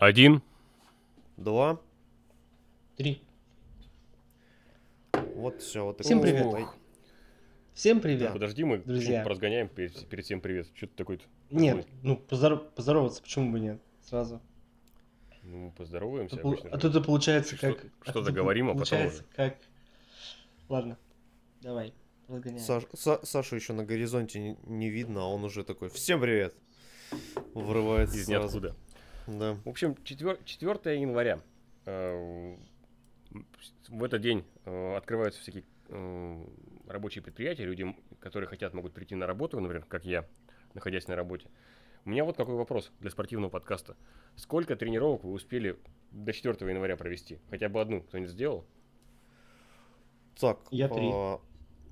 Один. Два. Три. Вот все. Вот Всем такой привет. Всем привет. Так, подожди, мы друзья. разгоняем перед, перед всем привет. Что ты такой-то? Нет, ну поздоров- поздороваться, почему бы нет? Сразу. Ну, мы поздороваемся А пол- обычно. А тут это получается Что- как... а что-то тут говорим, а потом уже. как... Ладно, давай, разгоняем. Саш- Са- Сашу еще на горизонте не, не видно, а он уже такой. Всем привет! Врывается Из сразу. ниоткуда. Да. В общем, 4, 4 января. э, В этот день э, открываются всякие э, рабочие предприятия. Люди, которые хотят, могут прийти на работу, например, как я, находясь на работе. У меня вот какой вопрос для спортивного подкаста. Сколько тренировок вы успели до 4 января провести? Хотя бы одну кто-нибудь сделал? Так, Я три. а,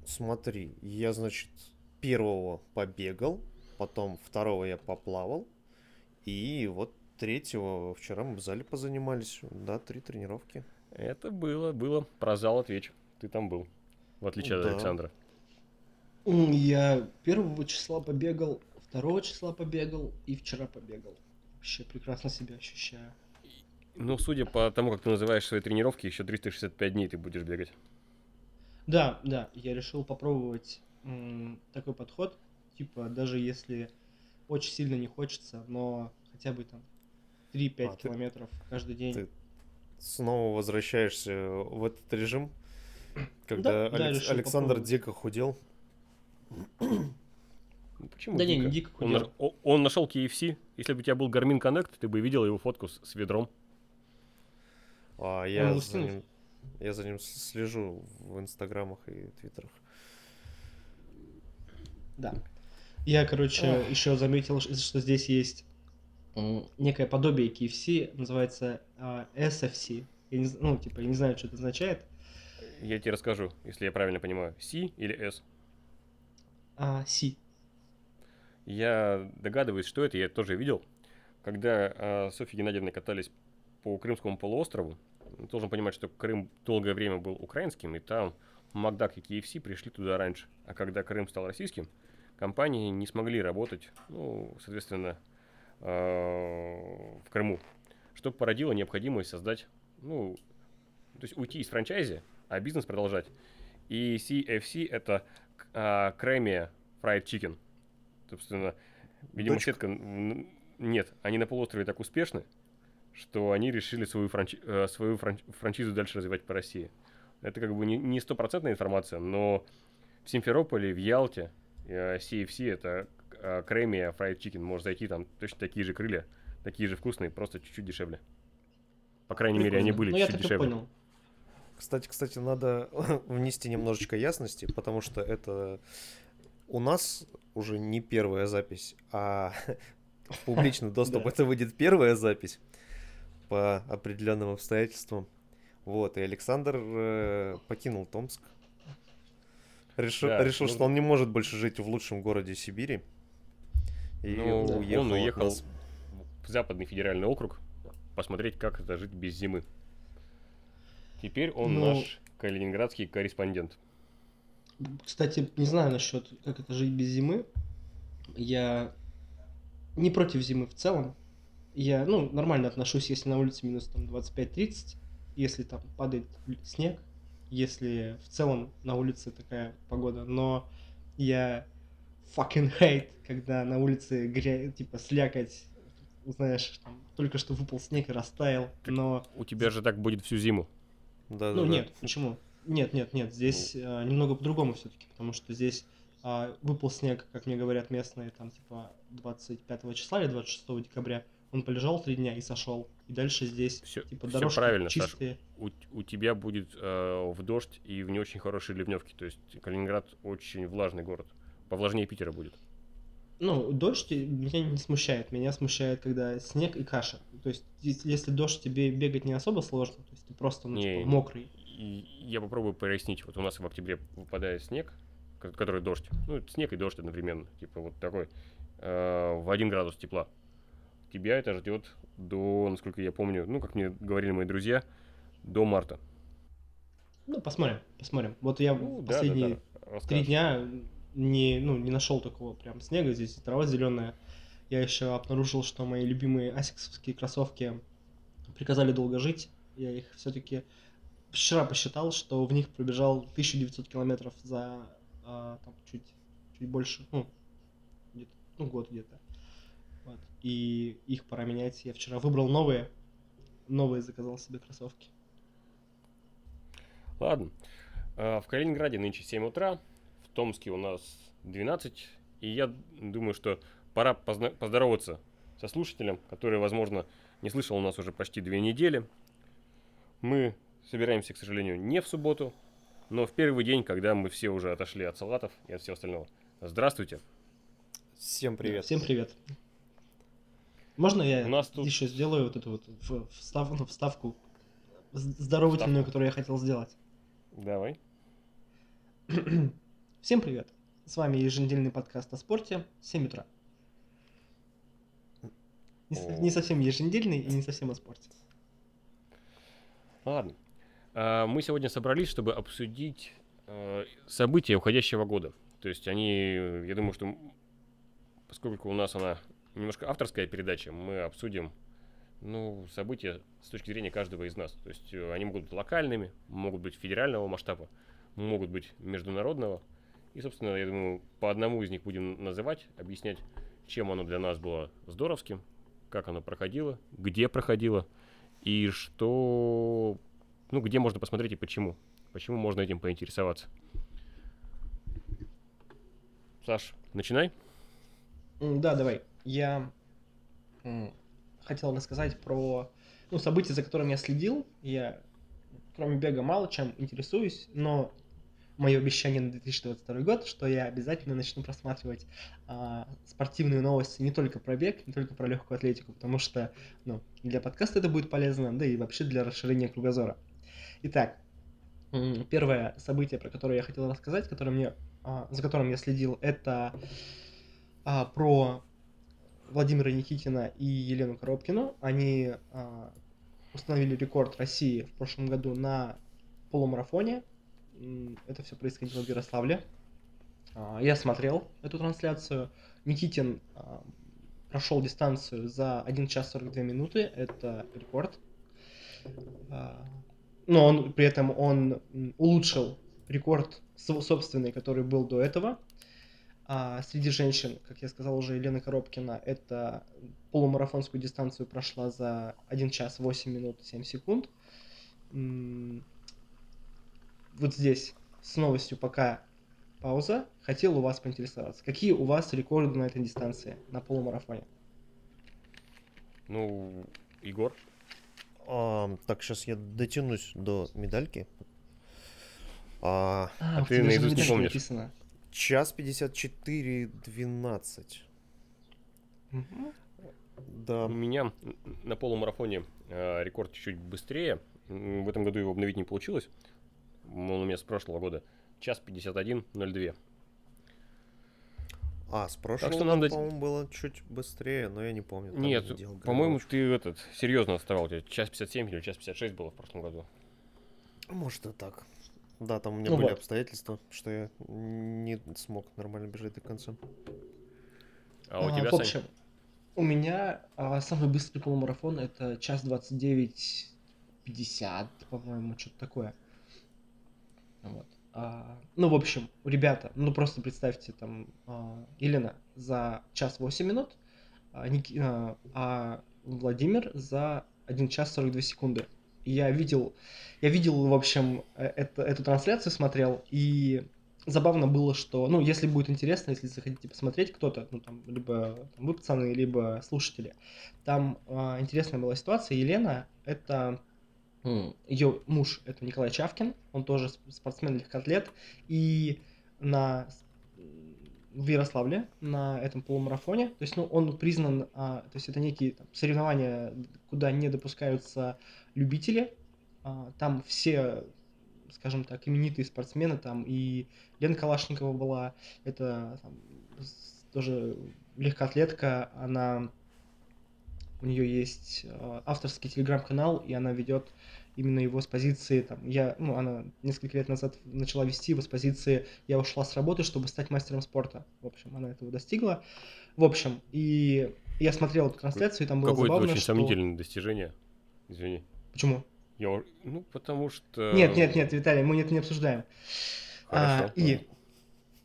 смотри, я, значит, первого побегал, потом второго я поплавал, и вот третьего вчера мы в зале позанимались. Да, три тренировки. Это было, было. Про зал отвечу. Ты там был. В отличие от Да. Александра. М, Я первого числа побегал, второго числа побегал и вчера побегал. Вообще прекрасно себя ощущаю. Ну, судя по тому, как ты называешь свои тренировки, еще 365 дней ты будешь бегать. Да, да, я решил попробовать м, такой подход, типа даже если очень сильно не хочется, но хотя бы там 3-5 А, ты- километров каждый день. ты Снова возвращаешься в этот режим, когда Да, да, Алекс- решил Александр попробовать. дико худел. Почему Да не, не дико? дико Он, худел. на- о- он нашел KFC. Если бы у тебя был Garmin Connect, ты бы видел его фотку с, с ведром. А я за ним, я за ним слежу в инстаграмах и твиттерах. Да. Я, короче, Ах. еще заметил, что здесь есть некое подобие KFC, называется а, SFC. Я не, ну, типа, я не знаю, что это означает. Я тебе расскажу, если я правильно понимаю. C или S? А, C. Я догадываюсь, что это, я это тоже видел. Когда а, Софья Геннадьевна катались по Крымскому полуострову, должен понимать, что Крым долгое время был украинским, и там Макдак и KFC пришли туда раньше. А когда Крым стал российским, компании не смогли работать, ну, соответственно, в Крыму, что породило необходимость создать, ну, то есть уйти из франчайзи, а бизнес продолжать. И CFC это а, Кремия Fried Chicken. Собственно, видимо, Дочка. сетка... Нет, они на полуострове так успешны, что они решили свою, франчи- э, свою фран- франчизу дальше развивать по России. Это как бы не- стопроцентная информация, но в Симферополе, в Ялте э, CFC это э, Кремия Fried Chicken. Можешь зайти, там точно такие же крылья, такие же вкусные, просто чуть-чуть дешевле. По крайней мере, они Прикольно. были Ну, я чуть так и дешевле. понял. Кстати, кстати, надо внести немножечко ясности, потому что это у нас уже не первая запись, а в публичный доступ это выйдет первая запись по определенным обстоятельствам. Вот, и Александр э, покинул Томск. Решил, Да, решил, ну- что он не может больше жить в лучшем городе Сибири. И Ну, уехал. он уехал нас. в западный федеральный округ посмотреть, как это жить без зимы. Теперь он Ну- наш калининградский корреспондент. Кстати, не знаю насчет, как это жить без зимы. Я не против зимы в целом. Я, ну, нормально отношусь, если на улице минус там 25-30, если там падает снег, если в целом на улице такая погода. Но я fucking hate, когда на улице гря... типа слякоть, знаешь, там, только что выпал снег и растаял, Так но... У тебя же так будет всю зиму. Да, Ну да, да. нет, почему? Нет, нет, нет, здесь а, немного по-другому все-таки, потому что здесь а, выпал снег, как мне говорят местные, там типа 25 числа или 26 декабря. Он полежал три дня и сошел. И дальше здесь Все, типа дорожки правильно, Саш. чистые. У, у тебя будет э, в дождь и в не очень хорошие ливневки. То есть Калининград очень влажный город. Повлажнее Питера будет. Ну, дождь меня не смущает. Меня смущает, когда снег и каша. То есть, если дождь тебе бегать не особо сложно, то есть ты просто ну, Не, типа, мокрый. Я попробую прояснить. Вот у нас в октябре выпадает снег, ко- который дождь. Ну, снег и дождь одновременно. Типа вот такой. э, в 1 градус тепла. Тебя это ждет до, насколько я помню, ну, как мне говорили мои друзья, до марта. Ну, посмотрим, посмотрим. Вот я Ну, в да, да, последние да, три дня не, ну, не нашел такого прям снега, здесь трава зеленая. Я еще обнаружил, что мои любимые асиксовские кроссовки приказали долго жить. Я их все-таки вчера посчитал, что в них пробежал 1900 километров за а, там, чуть, чуть больше, ну, где-то, ну, год где-то. Вот. И их пора менять. Я вчера выбрал новые, новые заказал себе кроссовки. Ладно. А, в Калининграде нынче 7 утра, Томске у нас 12, и я думаю, что пора позна- поздороваться со слушателем, который, возможно, не слышал у нас уже почти две недели. Мы собираемся, к сожалению, не в субботу, но в первый день, когда мы все уже отошли от салатов и от всего остального. Здравствуйте. Всем привет. Всем привет. Можно я У нас тут- еще сделаю вот эту вот ну, вставку з- здоровательную, Вставку. которую я хотел сделать? Давай. Всем привет. С вами еженедельный подкаст о спорте 7 утра. Не, О. не совсем еженедельный и не совсем о спорте. Ладно. А, Мы сегодня собрались, чтобы обсудить э, события уходящего года. То есть они, я думаю, что поскольку у нас она немножко авторская передача, мы обсудим ну, события с точки зрения каждого из нас. То есть э, они могут быть локальными, могут быть федерального масштаба, могут быть международного. И, собственно, я думаю, по одному из них будем называть, объяснять, чем оно для нас было здоровским, как оно проходило, где проходило и что, ну, где можно посмотреть и почему. Почему можно этим поинтересоваться. Саш, начинай. Да, давай. Я хотел рассказать про ну, события, за которыми я следил. Я, кроме бега, мало чем интересуюсь, но мое обещание на 2022 год, что я обязательно начну просматривать а, спортивные новости не только про бег, не только про легкую атлетику, потому что ну, для подкаста это будет полезно, да и вообще для расширения кругозора. Итак, первое событие, про которое я хотел рассказать, которое мне, а, за которым я следил, это а, про Владимира Никитина и Елену Коробкину. Они а, установили рекорд России в прошлом году на полумарафоне. Это все происходило в Ярославле. А, Я смотрел эту трансляцию. Никитин а, прошел дистанцию за 1 час 42 минуты. Это рекорд. А, Но он при этом он улучшил рекорд собственный, который был до этого. Среди женщин, как я сказал уже, Елена Коробкина, это полумарафонскую дистанцию прошла за 1 час 8 минут 7 секунд. Вот здесь с новостью пока пауза. Хотел у вас поинтересоваться, какие у вас рекорды на этой дистанции, на полумарафоне? Ну, Егор. А, так, сейчас я дотянусь до медальки. А, А у ты наизусть не помнишь. написано. час 54 12. Мгм. Да. У меня на полумарафоне э, рекорд чуть быстрее. В этом году его обновить не получилось. Он у меня с прошлого года. Час 51.02. А, с прошлого, что нам года, дать- по-моему, было чуть быстрее, но я не помню. там Нет, по-моему, ты этот серьезно отставал. У тебя час 57 или час 56 было в прошлом году. Может и так. Да, там у меня Ну были вот. обстоятельства, что я не смог нормально бежать до конца. А у А, тебя, в Сань? общем, у меня а, самый быстрый полумарафон это час 29 50, по-моему, что-то такое. Вот. А, ну, в общем, ребята, ну просто представьте, там, а, Елена за час 8 минут, а, Ники- а, а Владимир за 1 час 42 секунды. Я видел, я видел, в общем, э, это, эту трансляцию смотрел, и забавно было, что, ну, если будет интересно, если захотите посмотреть кто-то, ну, там, либо там, вы, пацаны, либо слушатели, там а, интересная была ситуация. Елена, это ее муж, это Николай Чавкин, он тоже сп- спортсмен, легкоатлет, и на в Ярославле на этом полумарафоне, то есть, ну, он признан, а, то есть это некие там, соревнования, куда не допускаются любители, а, там все, скажем так, именитые спортсмены, там и Лена Калашникова была, это там, тоже легкоатлетка, она у нее есть э, авторский телеграм-канал, и она ведет именно его с позиции, там, я, ну, она несколько лет назад начала вести его с позиции «я ушла с работы, чтобы стать мастером спорта». В общем, она этого достигла. В общем, и я смотрел эту трансляцию, и там было Какое-то забавно, очень что... сомнительное достижение. Извини. Почему? Я, ну, потому что... Нет, нет, нет, Виталий, мы это не обсуждаем. А, Хорошо. и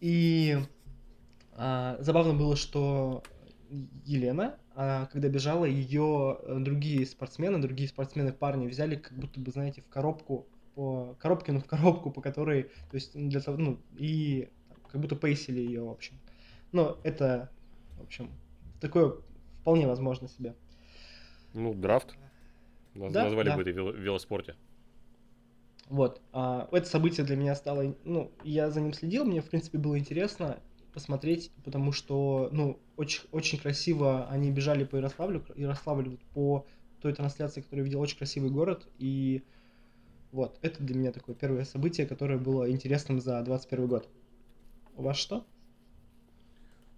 и а, забавно было, что Елена, а, когда бежала, ее другие спортсмены, другие спортсмены парни взяли, как будто бы, знаете, в коробку, по коробке, ну в коробку, по которой, то есть для того, ну и как будто пейсили ее, в общем. Но это, в общем, такое вполне возможно себе. Ну, драфт. Наз- Да, Назвали да. бы это в вело- велоспорте. Вот. а, это событие для меня стало, ну, я за ним следил, мне, в принципе, было интересно посмотреть, потому что, ну, очень, очень красиво они бежали по Ярославлю, Ярославль вот по той трансляции, которую я видел, очень красивый город, и вот, это для меня такое первое событие, которое было интересным за 21 год. У вас что?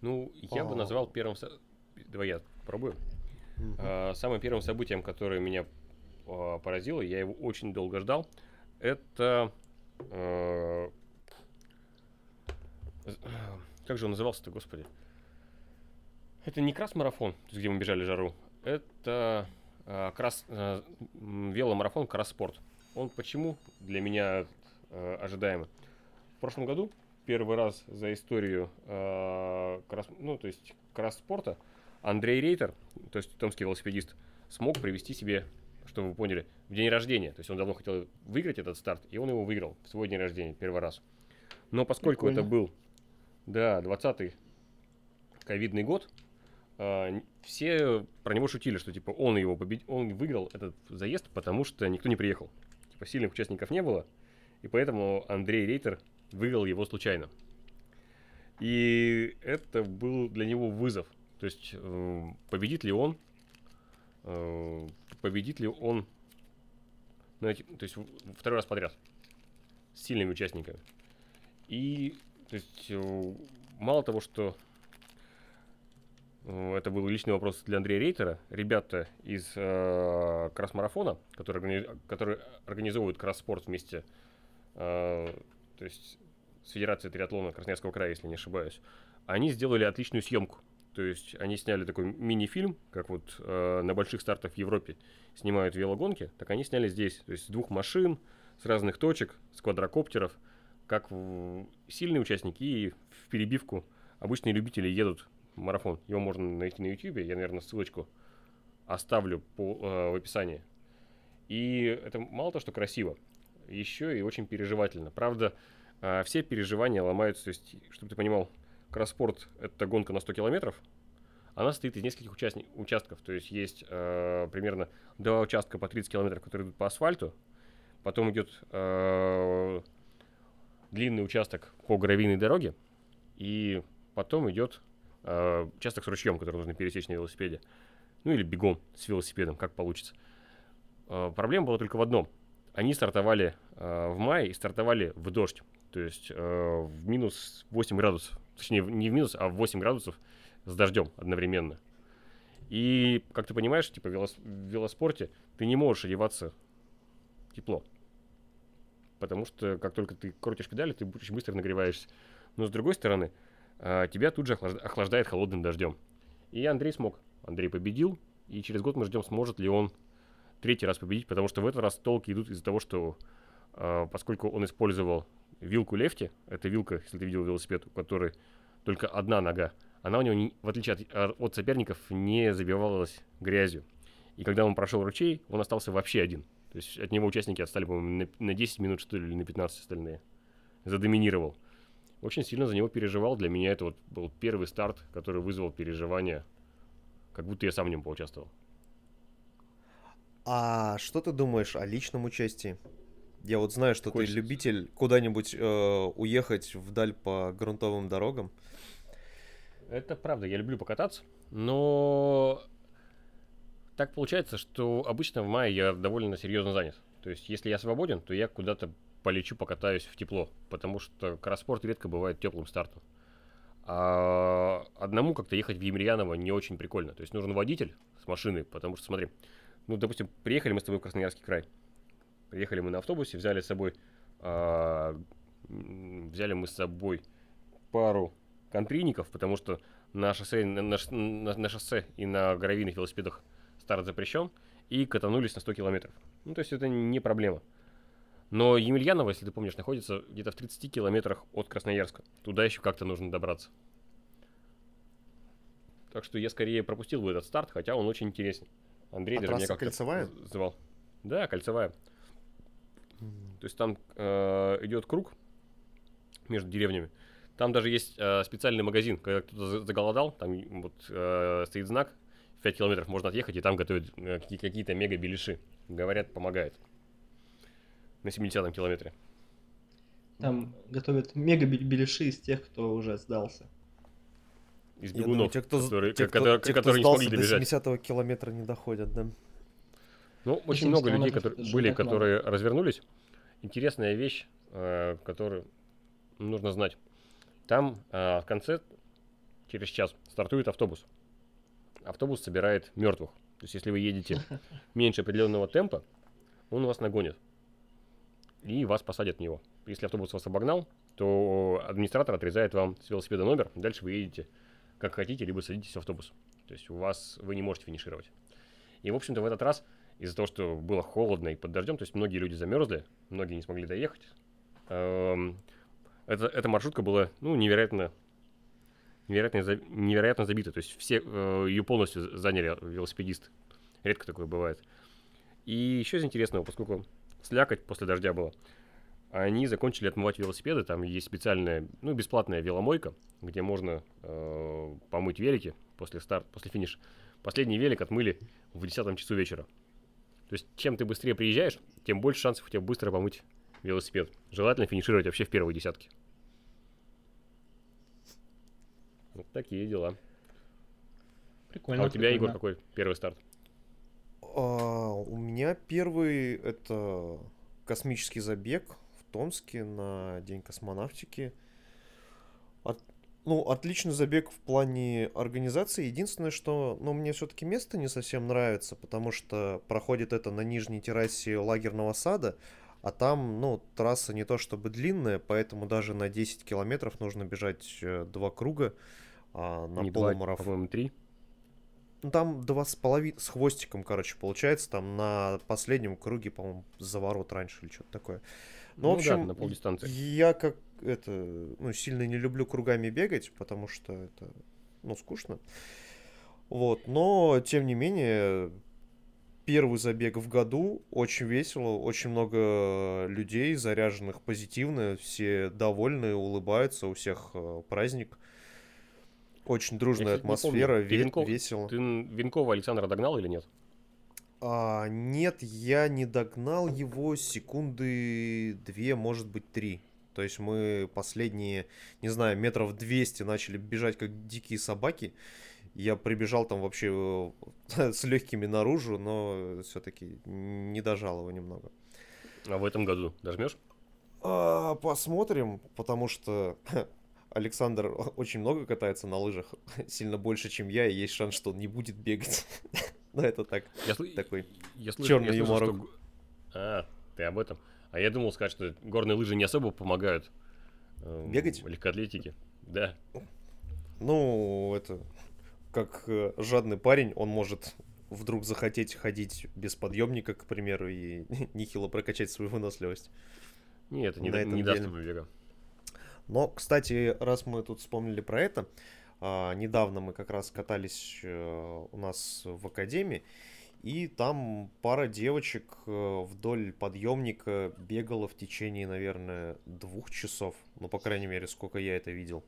Ну, я бы А. назвал первым... со- Давай я попробую. Мгм. А, Самым первым событием, которое меня а, поразило, я его очень долго ждал, это... з- Как же он назывался-то, господи? Это не крас-марафон, где мы бежали жару. Это а, крас... а, м, веломарафон кросс-спорт. Он почему для меня э, ожидаемый? В прошлом году первый раз за историю э, кросс... ну, то есть кросс-спорта Андрей Рейтер, то есть томский велосипедист, смог привести себе, чтобы вы поняли, в день рождения. То есть он давно хотел выиграть этот старт, и он его выиграл в свой день рождения первый раз. Но поскольку это Прикольно. был, да, 20-й ковидный год, а, все про него шутили, что типа он его победил, он выиграл этот заезд, потому что никто не приехал. Типа сильных участников не было, и поэтому Андрей Рейтер выиграл его случайно. И это был для него вызов. То есть э, победит ли он, э, победит ли он, ну, то есть второй раз подряд с сильными участниками. И то есть э, мало того, что это был личный вопрос для Андрея Рейтера, ребята из э, кросс-марафона, которые, органи- которые организовывают кросс-спорт вместе, э, то есть с Федерацией триатлона Красноярского края, если не ошибаюсь, они сделали отличную съемку. То есть они сняли такой мини-фильм, как вот э, на больших стартах в Европе снимают велогонки, так они сняли здесь. То есть с двух машин, с разных точек, с квадрокоптеров, как в- сильные участники и в перебивку обычные любители едут марафон. Его можно найти на YouTube, я, наверное, ссылочку оставлю по, э, в описании. И это мало то, что красиво, еще и очень переживательно. Правда, а, все переживания ломаются, то есть, чтобы ты понимал, кросспорт — это гонка на 100 километров, она состоит из нескольких участни- участков, то есть есть э, примерно два участка по 30 километров, которые идут по асфальту, потом идет э, длинный участок по гравийной дороге, и потом идет э, участок с ручьем, который нужно пересечь на велосипеде, ну или бегом с велосипедом, как получится. Э, проблема была только в одном. Они стартовали э, в мае и стартовали в дождь. То есть э, в минус 8 градусов. Точнее, не в минус, а в 8 градусов с дождем одновременно. И, как ты понимаешь, типа в велос- в велоспорте ты не можешь одеваться тепло. Потому что как только ты крутишь педали, ты очень быстро нагреваешься. Но с другой стороны, тебя тут же охлаж- охлаждает холодным дождем. И Андрей смог. Андрей победил. И через год мы ждем, сможет ли он третий раз победить, потому что в этот раз толки идут из-за того, что а, поскольку он использовал вилку лефти, это вилка, если ты видел велосипед, у которой только одна нога, она у него, не- в отличие от, а, от соперников, не забивалась грязью. И когда он прошел ручей, он остался вообще один. То есть от него участники отстали, по-моему, на, на 10 минут, что ли, или на 15 остальные. Задоминировал. Очень сильно за него переживал. Для меня это вот был первый старт, который вызвал переживания, как будто я сам в нем поучаствовал. А что ты думаешь о личном участии? Я вот знаю, что Какой ты любитель куда-нибудь э, уехать вдаль по грунтовым дорогам. Это правда, я люблю покататься, но так получается, что обычно в мае я довольно серьезно занят. То есть, если я свободен, то я куда-то полечу, покатаюсь в тепло, потому что кросспорт редко бывает теплым стартом. А одному как-то ехать в Емельяново не очень прикольно. То есть нужен водитель с машиной, потому что, смотри, ну, допустим, приехали мы с тобой в Красноярский край. Приехали мы на автобусе, взяли с собой, а, взяли мы с собой пару контрийников, потому что на шоссе, на, на- на шоссе и на гравийных велосипедах старт запрещен. и катанулись на 100 километров. Ну, то есть это не проблема. Но Емельяново, если ты помнишь, находится где-то в 30 километрах от Красноярска. Туда еще как-то нужно добраться. Так что я скорее пропустил бы этот старт, хотя он очень интересен. Андрей А даже меня как-то кольцевая? звал. Да, кольцевая. То есть там э, идет круг между деревнями. Там даже есть э, специальный магазин, когда кто-то за- заголодал, там вот э, стоит знак, в 5 километров можно отъехать, и там готовят э, какие- какие-то мега-беляши. Говорят, помогает. На 70-м километре. Там готовят мега беляши из тех, кто уже сдался. Из Я думаю, бегунов, те, кто, которые, те, кто- которые- те, кто которые не смогли до добежать. 70 километра не доходят, да. Ну, очень 80 много людей, которые были, много. которые развернулись. Интересная вещь, э, которую нужно знать. Там э, в конце, через час, стартует автобус. Автобус собирает мертвых. То есть, если вы едете меньше определенного темпа, он вас нагонит. И вас посадят в него. Если автобус вас обогнал, то администратор отрезает вам с велосипеда номер. Дальше вы едете как хотите, либо садитесь в автобус. То есть у вас вы не можете финишировать. И, в общем-то, в этот раз из-за того, что было холодно и под дождем, то есть многие люди замерзли, многие не смогли доехать. Эм, это, эта маршрутка была, ну, невероятно, невероятно, невероятно забита. То есть все э, ее полностью заняли велосипедисты. Редко такое бывает. И еще из интересного, поскольку слякоть после дождя была, они закончили отмывать велосипеды. Там есть специальная, ну, бесплатная веломойка, где можно э, помыть велики после старта, после финиша. Последний велик отмыли в 10 часу вечера. То есть, чем ты быстрее приезжаешь, тем больше шансов у тебя быстро помыть велосипед. Желательно финишировать вообще в первой десятке. Вот такие дела. Прикольно. а у тебя, Егор, прикольно. какой первый старт? А, у меня первый это космический забег в Томске на День космонавтики. От- ну, отличный забег в плане организации. Единственное, что ну, мне все-таки место не совсем нравится, потому что проходит это на нижней террасе лагерного сада, а там, ну, трасса не то чтобы длинная, поэтому даже на 10 километров нужно бежать э, два круга а, на Не два, полумарафон. по-моему, три. Ну, там два с половиной, с хвостиком, короче, получается. Там на последнем круге, по-моему, заворот раньше или что-то такое. Ну, в Ну да, общем, на полдистанции. я как это, ну, сильно не люблю кругами бегать, потому что это, ну, скучно. Вот, но, тем не менее, первый забег в году, очень весело, очень много людей, заряженных позитивно, все довольны, улыбаются, у всех э, праздник. Очень дружная помню, атмосфера, ве- Венков- весело. Ты Венкова Александра догнал или нет? А, нет, я не догнал его секунды две, может быть, три. То есть мы последние, не знаю, метров 200 начали бежать как дикие собаки. Я прибежал там вообще э, с легкими наружу, но все-таки не дожал его немного. А в этом году дожмешь? А, посмотрим, потому что Александр очень много катается на лыжах, сильно больше, чем я, и есть шанс, что он не будет бегать. Но это так, Я, такой. я слышу, чёрный я что юморок. го- А, ты об этом. А я думал сказать, что горные лыжи не особо помогают. эм, Бегать? Легкоатлетике. Да. Ну, это как э, жадный парень, он может вдруг захотеть ходить без подъемника, к примеру, и нехило прокачать свою выносливость. Не, это не, На да- этом не даст ему бега. Но, кстати, раз мы тут вспомнили про это, а, недавно мы как раз катались э, у нас в академии, и там пара девочек э, вдоль подъемника бегала в течение, наверное, двух часов. Ну, по крайней мере, сколько я это видел.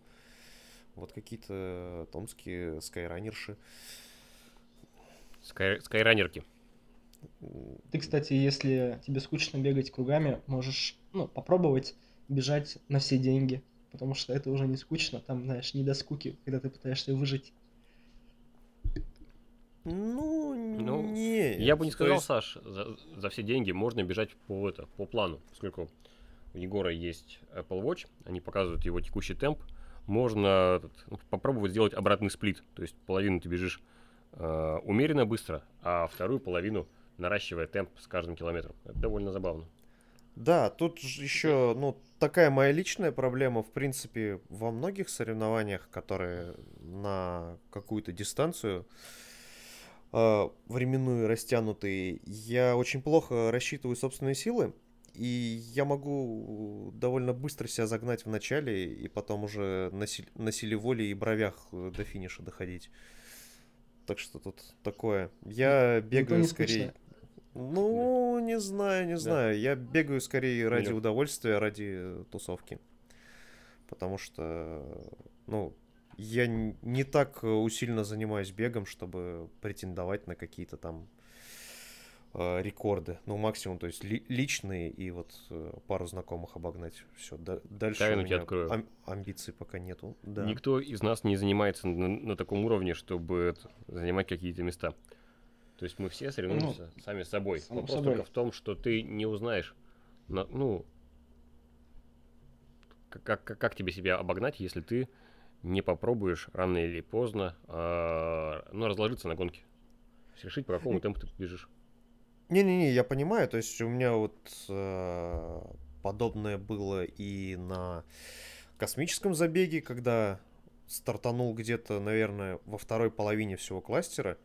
Вот какие-то томские скайранерши. Скай- скайранерки. Ты, кстати, если тебе скучно бегать кругами, можешь, ну, попробовать бежать на все деньги, потому что это уже не скучно, там, знаешь, не до скуки, когда ты пытаешься выжить. Ну, Ну, не. Я бы не сказал, Саш, за, за все деньги можно бежать по, это, по плану. Поскольку у Егора есть Apple Watch, они показывают его текущий темп. Можно этот, ну, попробовать сделать обратный сплит. То есть половину ты бежишь э, умеренно быстро, а вторую половину наращивая темп с каждым километром. Это довольно забавно. Да, тут еще, ну, такая моя личная проблема, в принципе, во многих соревнованиях, которые на какую-то дистанцию, э, временную растянутый, я очень плохо рассчитываю собственные силы, и я могу довольно быстро себя загнать в начале, и потом уже на, силе, на силе воли и бровях э, до финиша доходить. Так что тут такое. Я Ну, бегаю скорее... скучно. Ну, не знаю, не Да. знаю. Я бегаю скорее ради Нет. удовольствия, ради тусовки. Потому что, ну, я не так э, усиленно занимаюсь бегом, чтобы претендовать на какие-то там э, рекорды. Ну, максимум, то есть ли- личные и вот э, пару знакомых обогнать. Все, дальше Тайну у меня открою. ам- амбиций пока нету. Да. Никто из нас не занимается на, на таком уровне, чтобы это, занимать какие-то места. То есть мы все соревнуемся сами с собой. Вопрос собой. только в том, что ты не узнаешь, на- ну, как, как, как тебе себя обогнать, если ты не попробуешь рано или поздно, а, ну, разложиться на гонке. Решить, по какому темпу ты бежишь. Не-не-не, я понимаю, то есть у меня вот э, подобное было и на космическом забеге, когда стартанул где-то, наверное, во второй половине всего кластера.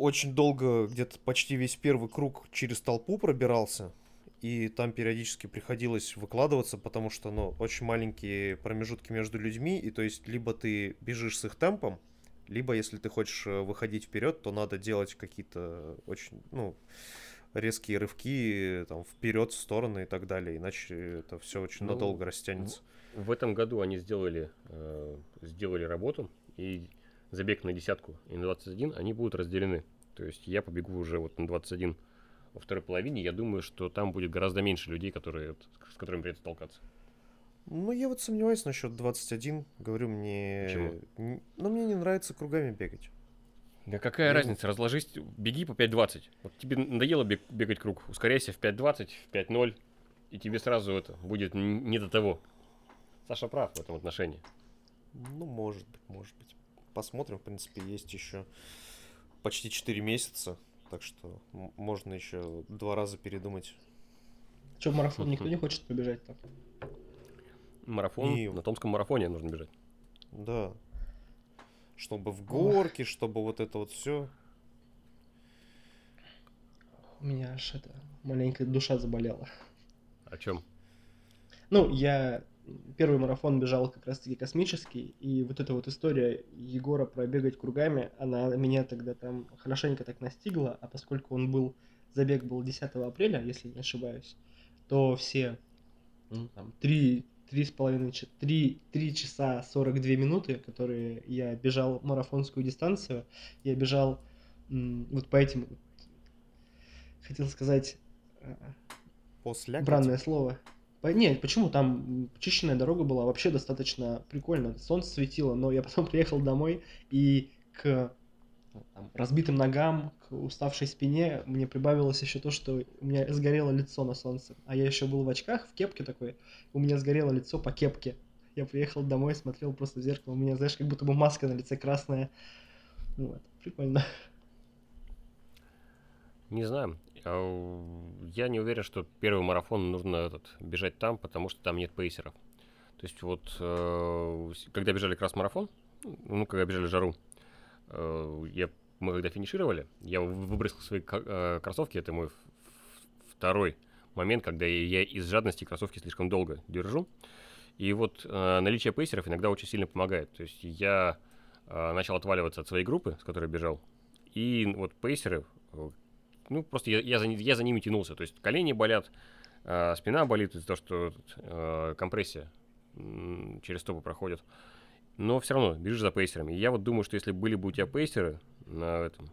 Очень долго, где-то почти весь первый круг через толпу пробирался, и там периодически приходилось выкладываться, потому что, ну, очень маленькие промежутки между людьми, и то есть либо ты бежишь с их темпом, либо, если ты хочешь э, выходить вперед, то надо делать какие-то очень, ну, резкие рывки, там, вперед, в стороны и так далее, иначе это все очень Ну, надолго растянется. В этом году они сделали, э, сделали работу, и забег на десятку и на 21, они будут разделены. То есть я побегу уже вот на 21 во второй половине. Я думаю, что там будет гораздо меньше людей, которые, с которыми придется толкаться. Ну, я вот сомневаюсь насчет 21, говорю, мне... Почему? н- Ну, мне не нравится кругами бегать. Да какая Ну. разница, разложись, беги по 5.20. Вот тебе надоело бег- бегать круг, ускоряйся в 5.20, в 5.0, и тебе сразу это будет не до того. Саша прав в этом отношении. Ну, может быть, может быть. Посмотрим, в принципе, есть еще почти 4 месяца, так что можно еще два раза передумать. Че, марафон никто не хочет побежать там? Марафон, И- на Томском марафоне нужно бежать. Да. Чтобы в горке, чтобы вот это вот все. У меня аж это, маленькая душа заболела. О чем? Ну, я первый марафон бежал как раз-таки космический, и вот эта вот история Егора про бегать кругами, она меня тогда там хорошенько так настигла, а поскольку он был, забег был 10 апреля, если не ошибаюсь, то все ну, там, три, три с половиной, ча- три, три часа 42 минуты, которые я бежал марафонскую дистанцию, я бежал вот по этим, хотел сказать, э, После Бранное слово. Нет, почему? Там чищенная дорога была вообще достаточно прикольно. Солнце светило, но я потом приехал домой и к там, разбитым ногам, к уставшей спине мне прибавилось еще то, что у меня сгорело лицо на солнце. А я еще был в очках, в кепке такой. У меня сгорело лицо по кепке. Я приехал домой, смотрел просто в зеркало. У меня, знаешь, как будто бы маска на лице красная. Ну Вот, прикольно. Не знаю. Я не уверен, что первый марафон нужно этот, бежать там, потому что там нет пейсеров. То есть вот, э, когда бежали как раз марафон, ну, когда бежали жару, э, я, мы когда финишировали, я вы- выбросил свои э, кроссовки, это мой второй момент, когда я, из жадности кроссовки слишком долго держу. И вот наличие пейсеров иногда очень сильно помогает. То есть я начал отваливаться от своей группы, с которой бежал, и вот пейсеры, ну, просто я, я, за, я за ними тянулся. То есть колени болят, а, спина болит из-за того, что э, компрессия через стопы проходит. Но все равно бежишь за пейсерами. И я вот думаю, что если были бы у тебя пейсеры на этом,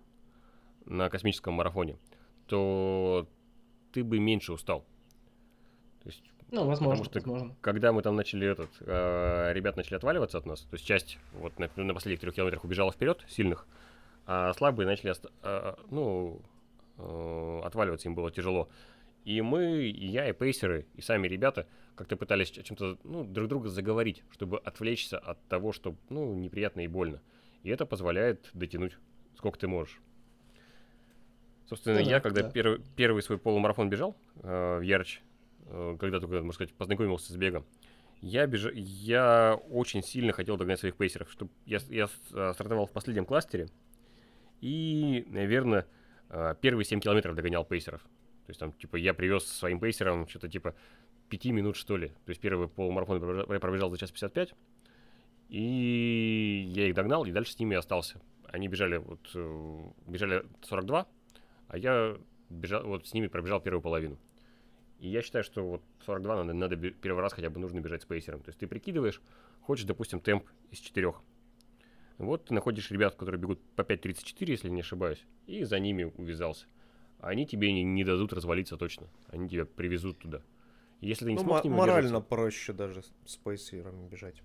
на космическом марафоне, то ты бы меньше устал. То есть Ну, возможно, что- возможно. когда мы там начали этот, э, ребят начали отваливаться от нас, то есть часть вот на, на последних трех километрах убежала вперед, сильных, а слабые начали, э, ну, э, отваливаться им было тяжело. И мы, и я, и пейсеры, и сами ребята как-то пытались чем-то, ну, друг друга заговорить, чтобы отвлечься от того, что, ну, неприятно и больно. И это позволяет дотянуть, сколько ты можешь. Собственно, Ну да, я, когда да. первый, первый свой полумарафон бежал э, в Ярч, э, когда только, можно сказать, познакомился с бегом, я, беж... я очень сильно хотел догнать своих пейсеров. Чтоб... Я, я а, стартовал в последнем кластере, И, наверное, э, первые 7 километров догонял пейсеров. То есть там, типа, я привез своим пейсером что-то типа 5 минут, что ли. То есть первый полумарафон пробежал, пробежал за час 55. И я их догнал, и дальше с ними остался. Они бежали, вот, э, бежали 42, а я бежал, вот с ними пробежал первую половину. И я считаю, что вот 42 надо, надо первый раз хотя бы нужно бежать с пейсером. То есть ты прикидываешь, хочешь, допустим, темп из четырех. Вот ты находишь ребят, которые бегут по 5.34, если не ошибаюсь, и за ними увязался. Они тебе не, не дадут развалиться точно. Они тебя привезут туда. если ты не ну, смог с ними морально проще даже с пейсерами бежать.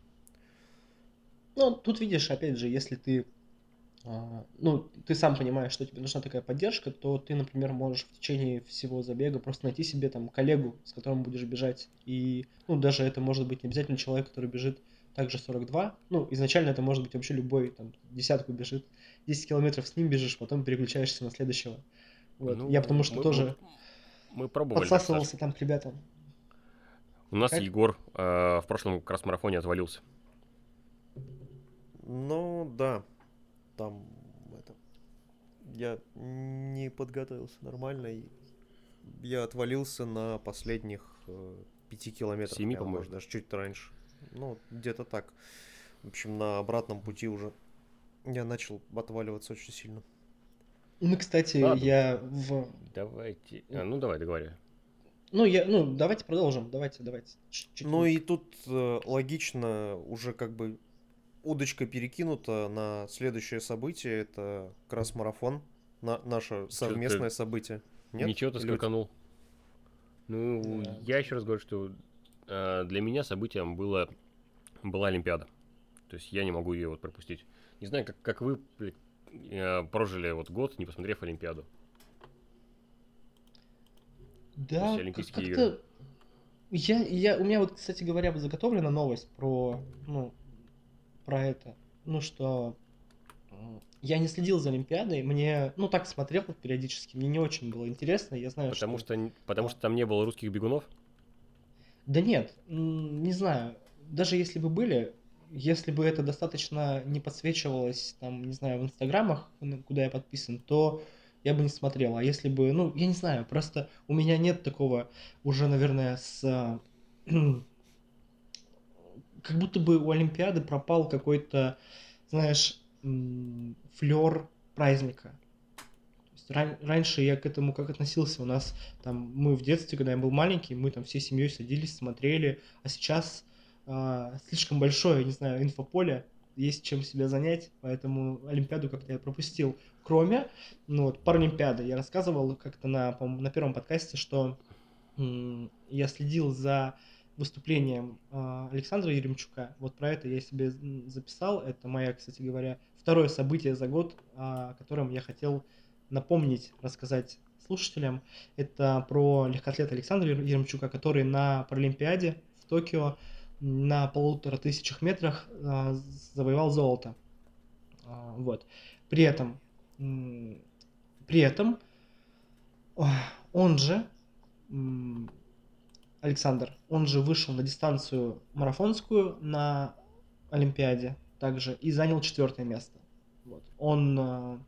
Ну, тут видишь, опять же, если ты, а, ну, ты сам понимаешь, что тебе нужна такая поддержка, то ты, например, можешь в течение всего забега просто найти себе там коллегу, с которым будешь бежать. И, ну, даже это может быть не обязательно человек, который бежит также 42. Ну, изначально это может быть вообще любой, там, десятку бежит, 10 километров с ним бежишь, потом переключаешься на следующего. Вот. Ну, Я потому что мы, тоже мы, мы пробовали, подсасывался там к ребятам. У нас как? Егор э, в прошлом как раз марафоне отвалился. Ну, да. Там это... Я не подготовился нормально. И я отвалился на последних э, пяти километрах. Семи, по-моему. Даже чуть раньше. Ну, где-то так. В общем, на обратном пути уже я начал отваливаться очень сильно. Ну, кстати, Ладно. я в... Давайте... А, ну, давай, договори. Ну, я, ну, давайте продолжим. Давайте, давайте. Чуть-чуть. Ну, и тут э, логично уже как бы удочка перекинута на следующее событие. Это как раз марафон. На, наше совместное событие. Нет? Ничего ты скаканул. Ну, да. я еще раз говорю, что для меня событием было, была Олимпиада. То есть я не могу ее вот пропустить. Не знаю, как, как вы э, прожили вот год, не посмотрев Олимпиаду. Да, Олимпийские игры. Я, я, у меня вот, кстати говоря, заготовлена новость про, ну, про это. Ну, что я не следил за Олимпиадой, мне, ну, так смотрел периодически, мне не очень было интересно, я знаю, потому что... что потому что там не было русских бегунов? Да нет, не знаю. Даже если бы были, если бы это достаточно не подсвечивалось, там, не знаю, в инстаграмах, куда я подписан, то я бы не смотрел. А если бы, ну, я не знаю, просто у меня нет такого уже, наверное, с как будто бы у Олимпиады пропал какой-то, знаешь, флер праздника. Ран- раньше я к этому как относился. У нас там мы в детстве, когда я был маленький, мы там всей семьей садились, смотрели, а сейчас э, слишком большое, не знаю, инфополе, есть чем себя занять, поэтому Олимпиаду как-то я пропустил. Кроме, ну вот, Паралимпиады. Я рассказывал как-то на, на первом подкасте, что я следил за выступлением э, Александра Еремчука. Вот про это я себе записал. Это моя, кстати говоря, второе событие за год, о котором я хотел напомнить, рассказать слушателям. Это про легкоатлета Александра Еремчука, который на Паралимпиаде в Токио на полутора тысячах метрах э, завоевал золото. Э, вот. При этом, при этом он же Александр, он же вышел на дистанцию марафонскую на Олимпиаде также и занял четвертое место. Вот. Он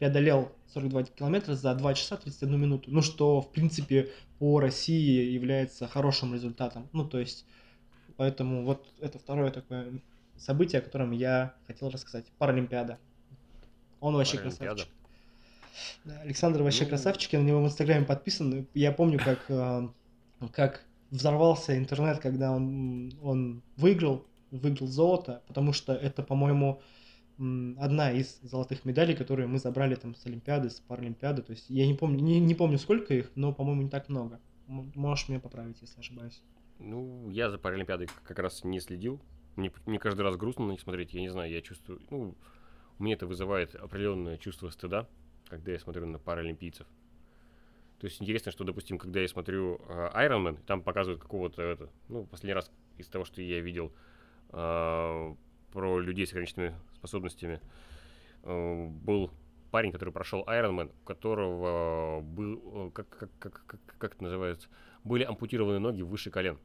преодолел 42 километра за 2 часа 31 минуту. Ну, что, в принципе, по России является хорошим результатом. Ну, то есть, поэтому вот это второе такое событие, о котором я хотел рассказать. Паралимпиада. Он вообще красавчик. Да, Александр вообще ну... красавчик, я на него в Инстаграме подписан. Я помню, как э, как взорвался интернет, когда он, он выиграл, выиграл золото, потому что это, по-моему, одна из золотых медалей, которые мы забрали там с Олимпиады, с Паралимпиады. То есть я не помню, не, не помню сколько их, но, по-моему, не так много. Можешь меня поправить, если ошибаюсь. Ну, я за Паралимпиадой как раз не следил. Мне, мне каждый раз грустно на них смотреть. Я не знаю, я чувствую... Ну, меня это вызывает определенное чувство стыда, когда я смотрю на паралимпийцев. То есть интересно, что, допустим, когда я смотрю uh, Iron Man, там показывают какого-то, это, ну, последний раз из того, что я видел uh, про людей с ограниченными способностями, uh, был парень, который прошел Iron Man, у которого был, как, как, как, как, как это называется, были ампутированы ноги выше колен.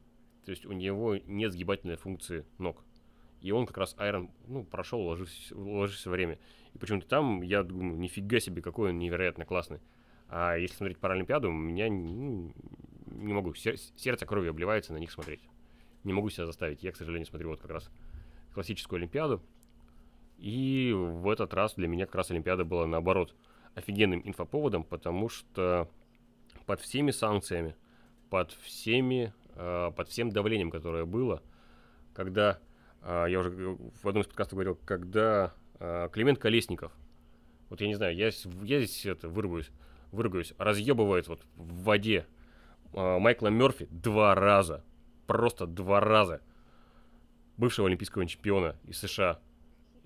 То есть у него нет сгибательной функции ног. И он как раз Айрон, ну, прошел, уложившись, уложившись время. И почему-то там, я думаю, нифига себе, какой он невероятно классный. А если смотреть Паралимпиаду, у меня ну, не могу, сердце кровью обливается на них смотреть. Не могу себя заставить. Я, к сожалению, смотрю вот как раз классическую Олимпиаду. И в этот раз для меня как раз Олимпиада была наоборот офигенным инфоповодом, потому что под всеми санкциями, под всеми, э, под всем давлением, которое было, когда, э, я уже в одном из подкастов говорил, когда э, Климент Колесников, вот я не знаю, я, я здесь это вырвусь, выругаюсь, разъебывает вот в воде Майкла Мерфи два раза, просто два раза, бывшего олимпийского чемпиона из США.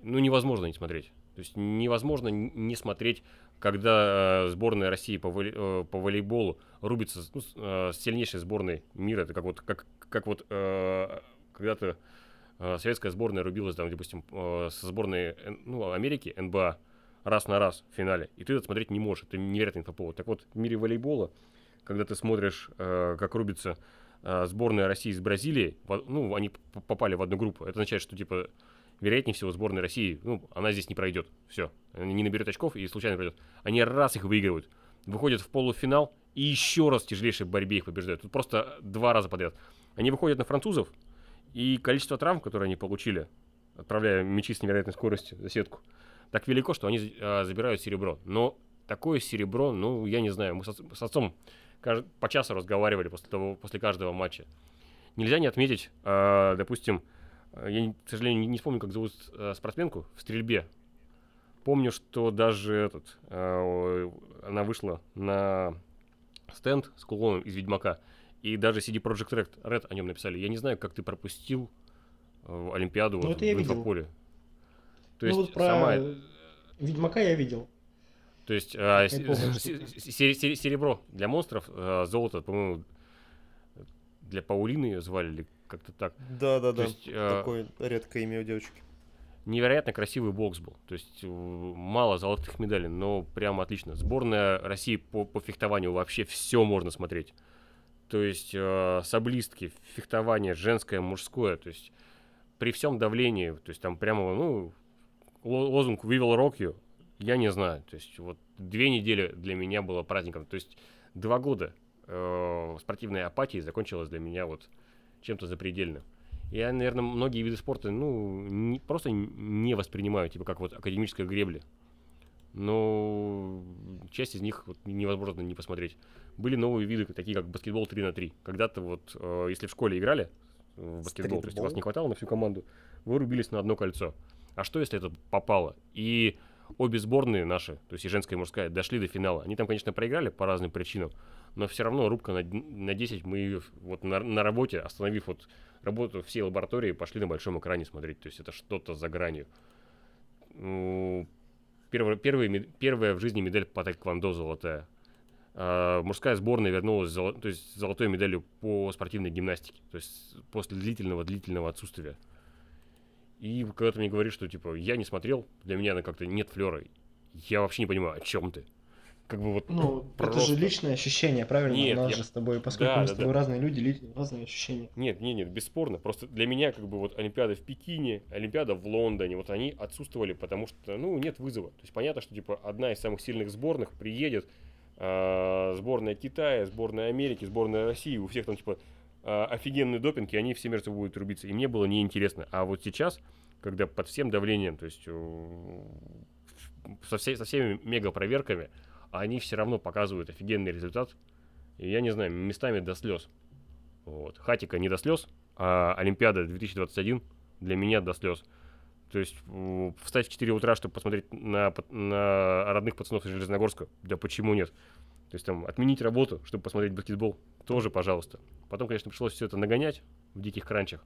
Ну, невозможно не смотреть. То есть невозможно не смотреть, когда э, сборная России по, волей, э, по волейболу рубится ну, э, с сильнейшей сборной мира. Это как вот, как, как вот когда-то советская сборная рубилась, там, допустим, со сборной ну, Америки, НБА, раз на раз в финале. И ты это смотреть не можешь. Это невероятный инфоповод. Так вот, в мире волейбола, когда ты смотришь, как рубится сборная России с Бразилией, ну, они попали в одну группу. Это означает, что, типа, вероятнее всего, сборная России, ну, она здесь не пройдет. Все. Она не наберет очков и случайно пройдет. Они раз их выигрывают, выходят в полуфинал и еще раз в тяжелейшей борьбе их побеждают. Тут просто два раза подряд. Они выходят на французов, и количество травм, которые они получили, отправляя мячи с невероятной скоростью за сетку, так велико, что они э, забирают серебро. Но такое серебро, ну, я не знаю, мы с, отцом по часу разговаривали после, того, после каждого матча. Нельзя не отметить, э, допустим, я, к сожалению, не вспомню, как зовут э, спортсменку в стрельбе. Помню, что даже этот, э, она вышла на стенд с кулоном из Ведьмака, и даже CD Projekt Red, Red о нем написали. Я не знаю, как ты пропустил э, Олимпиаду ну, вот, это в инфополе. То ну, есть вот про сама... Ведьмака я видел. То есть а, серебро для монстров, а, золото, по-моему, для Паулины ее звали или как-то так. Да, да, да. Есть, Такое а, редкое имя у девочки. Невероятно красивый бокс был. То есть мало золотых медалей, но прямо отлично. Сборная России по, по фехтованию вообще все можно смотреть. То есть э, саблистки, фехтование женское, мужское. То есть при всем давлении, то есть там прямо, ну, лозунг «We will rock you», я не знаю. То есть вот две недели для меня было праздником. То есть два года э, спортивной апатии закончилось для меня вот чем-то запредельным. Я, наверное, многие виды спорта, ну, не, просто не воспринимаю, типа как вот академическая гребля. Но часть из них вот, невозможно не посмотреть. Были новые виды, такие как баскетбол 3 на 3. Когда-то вот, э, если в школе играли в баскетбол, Стритбол. то есть у вас не хватало на всю команду, вы рубились на одно кольцо. А что, если это попало? И обе сборные наши, то есть и женская, и мужская, дошли до финала. Они там, конечно, проиграли по разным причинам, но все равно рубка на, на 10 мы ее вот на, на работе, остановив вот работу всей лаборатории, пошли на большом экране смотреть. То есть это что-то за гранью. Ну, первая, первая, первая в жизни медаль по тэквондо золотая. А, мужская сборная вернулась золо, то есть золотой медалью по спортивной гимнастике. То есть после длительного-длительного отсутствия. И когда ты мне говоришь, что типа я не смотрел, для меня она как-то нет флера, я вообще не понимаю, о чем ты. Как бы вот ну, просто... это же личное ощущение, правильно? Нет, У нас я... же с тобой, поскольку да, мы да, с тобой да. разные люди, разные ощущения. Нет, нет, нет, бесспорно. Просто для меня как бы вот Олимпиада в Пекине, Олимпиада в Лондоне, вот они отсутствовали, потому что, ну, нет вызова. То есть понятно, что типа одна из самых сильных сборных приедет, э, сборная Китая, сборная Америки, сборная России, у всех там типа офигенный допинг, и они все между будут рубиться. И мне было неинтересно. А вот сейчас, когда под всем давлением, то есть э, со, всей, со всеми мега-проверками, они все равно показывают офигенный результат. И я не знаю, местами до слез. Вот. Хатика не до слез, а Олимпиада 2021 для меня до слез. То есть встать в 4 утра, чтобы посмотреть на, на родных пацанов из Железногорска, да почему нет? То есть там отменить работу, чтобы посмотреть баскетбол, тоже пожалуйста. Потом, конечно, пришлось все это нагонять в диких кранчах.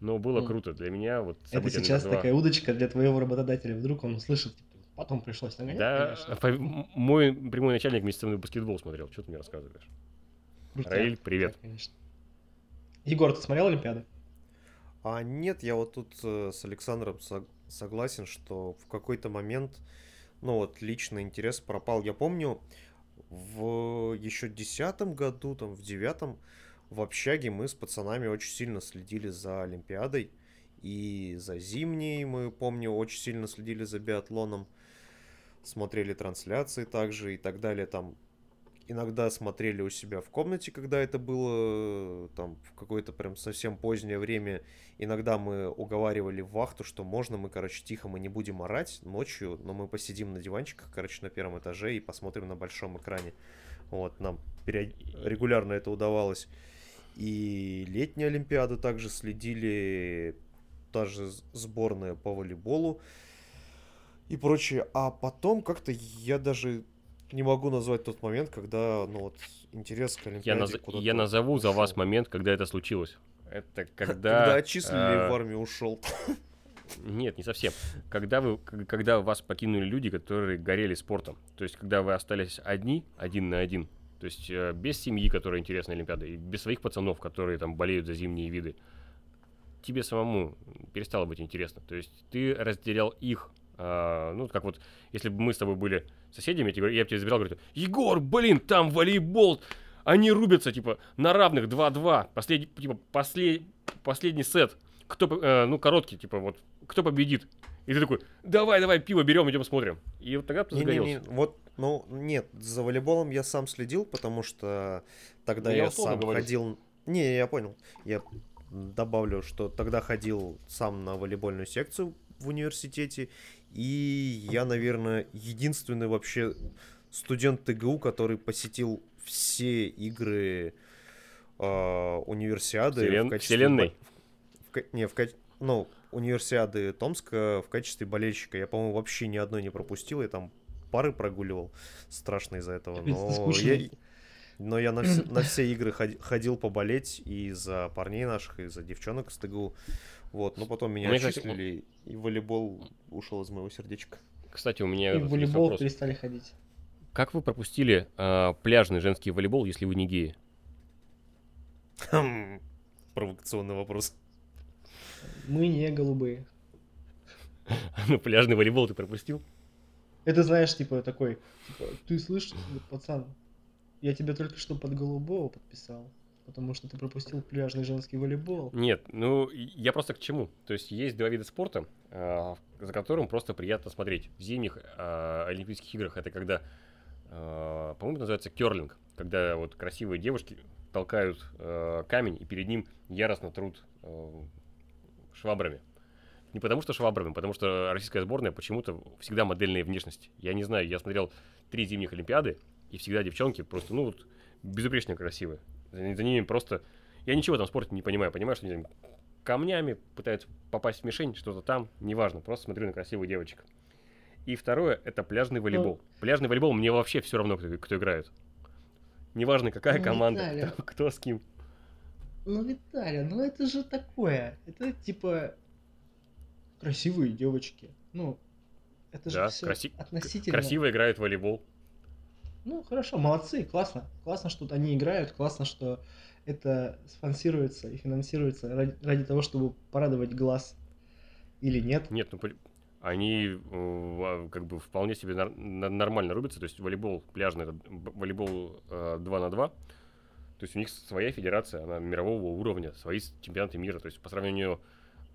Но было mm. круто. Для меня вот Это сейчас такая удочка для твоего работодателя. Вдруг он услышит, типа, потом пришлось нагонять, Да, конечно. мой прямой начальник вместе со мной баскетбол смотрел. Что ты мне рассказываешь? Крутяк. Раиль, привет. Да, конечно. Егор, ты смотрел Олимпиады? А нет, я вот тут э, с Александром согласен, что в какой-то момент, ну вот, личный интерес пропал. Я помню, в еще десятом году, там, в девятом, в общаге мы с пацанами очень сильно следили за Олимпиадой. И за зимней мы, помню, очень сильно следили за биатлоном. Смотрели трансляции также и так далее. Там иногда смотрели у себя в комнате, когда это было там в какое-то прям совсем позднее время. Иногда мы уговаривали вахту, что можно мы, короче, тихо, мы не будем орать ночью, но мы посидим на диванчиках, короче, на первом этаже и посмотрим на большом экране. Вот, нам период... регулярно это удавалось. И летние Олимпиады также следили, та же сборная по волейболу и прочее. А потом как-то я даже не могу назвать тот момент, когда, ну вот, интерес к Олимпиаде Я, наз... я назову за вас момент, когда это случилось. Это когда... Когда отчислили э, в армию ушел. Нет, не совсем. Когда вы, когда вас покинули люди, которые горели спортом, то есть когда вы остались одни, один на один, то есть э, без семьи, которая интересна Олимпиада, и без своих пацанов, которые там болеют за зимние виды, тебе самому перестало быть интересно. То есть ты разделял их, э, ну как вот, если бы мы с тобой были соседями, я бы тебе забирал, говорю, Егор, блин, там волейбол, они рубятся, типа, на равных 2-2, последний, типа, послед, последний сет, кто, э, ну, короткий, типа, вот, кто победит. И ты такой, давай, давай, пиво берем, идем смотрим. И вот тогда ты не, загорелся. Не, не, вот, ну, нет, за волейболом я сам следил, потому что тогда ну, я, я сам говорить. ходил... Не, я понял. Я добавлю, что тогда ходил сам на волейбольную секцию в университете, и я, наверное, единственный вообще студент ТГУ, который посетил все игры э, универсиады Вселен... в качестве... Вселенной? В, не, в. Ну, универсиады Томска в качестве болельщика. Я, по-моему, вообще ни одной не пропустил. Я там пары прогуливал. Страшно из-за этого. Но я, но я на, все, на все игры ходил поболеть и за парней наших, и за девчонок с ТГУ. Вот, но потом меня Мне отчислили, и волейбол ушел из моего сердечка. Кстати, у меня... И в волейбол вопрос. перестали ходить. Как вы пропустили э, пляжный женский волейбол, если вы не геи? Хм, провокационный вопрос. Мы не голубые. Ну, пляжный волейбол ты пропустил? Это знаешь, типа такой, типа, ты слышишь, пацан, я тебя только что под голубого подписал, потому что ты пропустил пляжный женский волейбол. Нет, ну я просто к чему? То есть есть два вида спорта, э, за которым просто приятно смотреть. В зимних э, Олимпийских играх это когда э, по-моему, называется керлинг, когда вот красивые девушки толкают э, камень и перед ним яростно трут э, швабрами. Не потому что швабрами, потому что российская сборная почему-то всегда модельной внешности. Я не знаю, я смотрел три зимних Олимпиады, и всегда девчонки просто, ну, вот, безупречно красивые. За, за ними просто... Я ничего в этом спорте не понимаю. Понимаю, что они камнями пытаются попасть в мишень, что-то там, неважно. Просто смотрю на красивых девочек. И второе, это пляжный волейбол. Ну, пляжный волейбол мне вообще все равно, кто, кто играет. Неважно, какая ну, команда, кто, кто с кем. Ну, Виталий, ну это же такое. Это типа красивые девочки. Ну, это же да, все краси... относительно. Красиво играют в волейбол. Ну, хорошо, молодцы, классно. Классно, что они играют, классно, что это спонсируется и финансируется ради, ради того, чтобы порадовать глаз. Или нет? Нет, ну они э, а, как бы вполне себе нормально рубятся. То есть волейбол пляжный, это волейбол 2 э, на 2. То есть у них своя федерация, она мирового уровня, свои чемпионаты мира. То есть по сравнению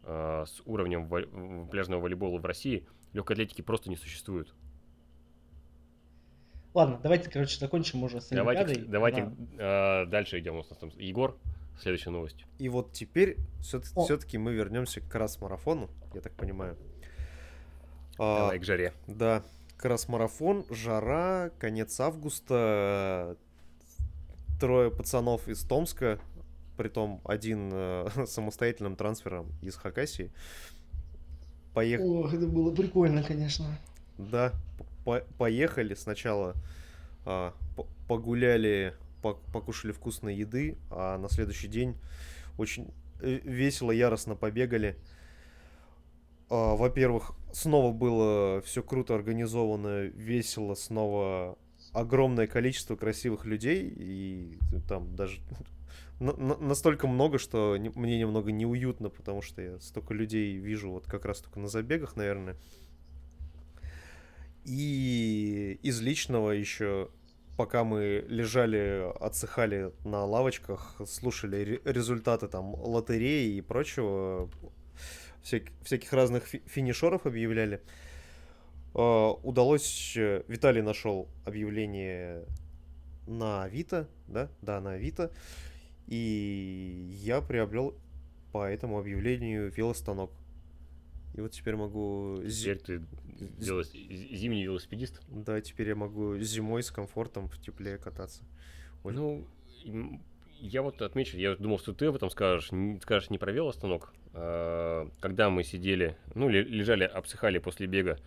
э, с уровнем пляжного волейбола в России, легкой атлетики просто не существует. Ладно, давайте, короче, закончим уже с Давайте, давайте э, дальше идем. У нас там Егор, следующая новость. И вот теперь все-таки мы вернемся к крас-марафону, я так понимаю. Давай а, к жаре. Да, крас-марафон, жара, конец августа, трое пацанов из Томска, притом один э, самостоятельным трансфером из Хакасии. Поехали. О, это было прикольно, конечно. Да, по поехали сначала, э, погуляли, по покушали вкусной еды, а на следующий день очень э, весело, яростно побегали. А, во-первых, снова было все круто организовано, весело, снова огромное количество красивых людей, и там даже настолько много, что мне немного неуютно, потому что я столько людей вижу вот как раз только на забегах, наверное. И из личного еще, пока мы лежали, отсыхали на лавочках, слушали результаты там лотереи и прочего, всяк- всяких разных фи- финишеров объявляли. Э, удалось, э, Виталий нашел объявление на Авито, да, да, на Авито, и я приобрел по этому объявлению велостанок. И вот теперь могу... Теперь ты велос- зи- зимний велосипедист. Да, теперь я могу зимой с комфортом в тепле кататься. Ой. Ну, я вот отмечу, я думал, что ты об этом скажешь, скажешь не про велостанок. А, Когда мы сидели, ну, ле- лежали, обсыхали после бега,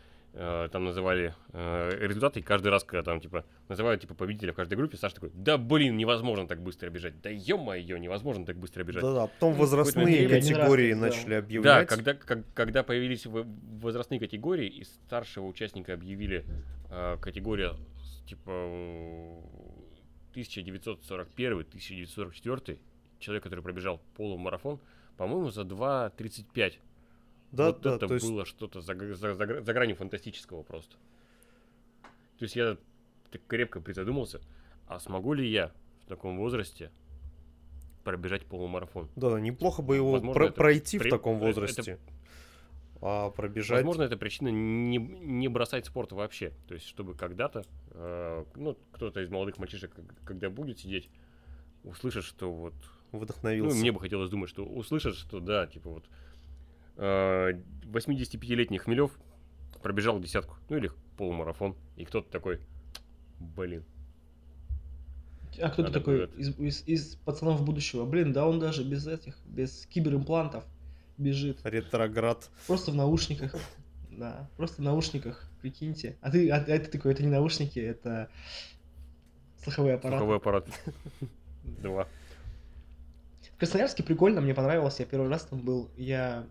там называли а, результаты, и каждый раз, когда там, типа, называют, типа, победителя в каждой группе, Саша такой, да, блин, невозможно так быстро бежать, да ё-моё, невозможно так быстро бежать. Да-да, потом Ну, возрастные раз категории сделал. начали Да, объявлять. когда, как- когда появились в- возрастные категории, и старшего участника объявили э, категория типа э, 1941-1944, человек, который пробежал полумарафон, по-моему, за 2.35. Да, вот да, это то есть было что-то за, за- за за гранью фантастического просто. То есть я так крепко призадумался, а смогу ли я в таком возрасте пробежать полумарафон? Да, неплохо бы его Возможно, про- это пройти при- в таком это- это- возрасте. А пробежать... Возможно, это причина не, не бросать спорт вообще. То есть, чтобы когда-то, э, ну, кто-то из молодых мальчишек, когда будет сидеть, услышит, что вот... Ну, вдохновился. мне бы хотелось думать, что услышит, что да, типа вот... э, 85-летний Хмелев пробежал десятку, ну или полумарафон, и кто-то такой, блин, А кто-то такой будет. из, из- из пацанов будущего, блин, да он даже без этих, без киберимплантов бежит. Ретроград. Просто в наушниках. Да, просто в наушниках, прикиньте. А ты, а, а ты такой, это не наушники, это слуховой аппарат. слуховой аппарат. Два. В Красноярске прикольно, мне понравилось, я первый раз там был. Я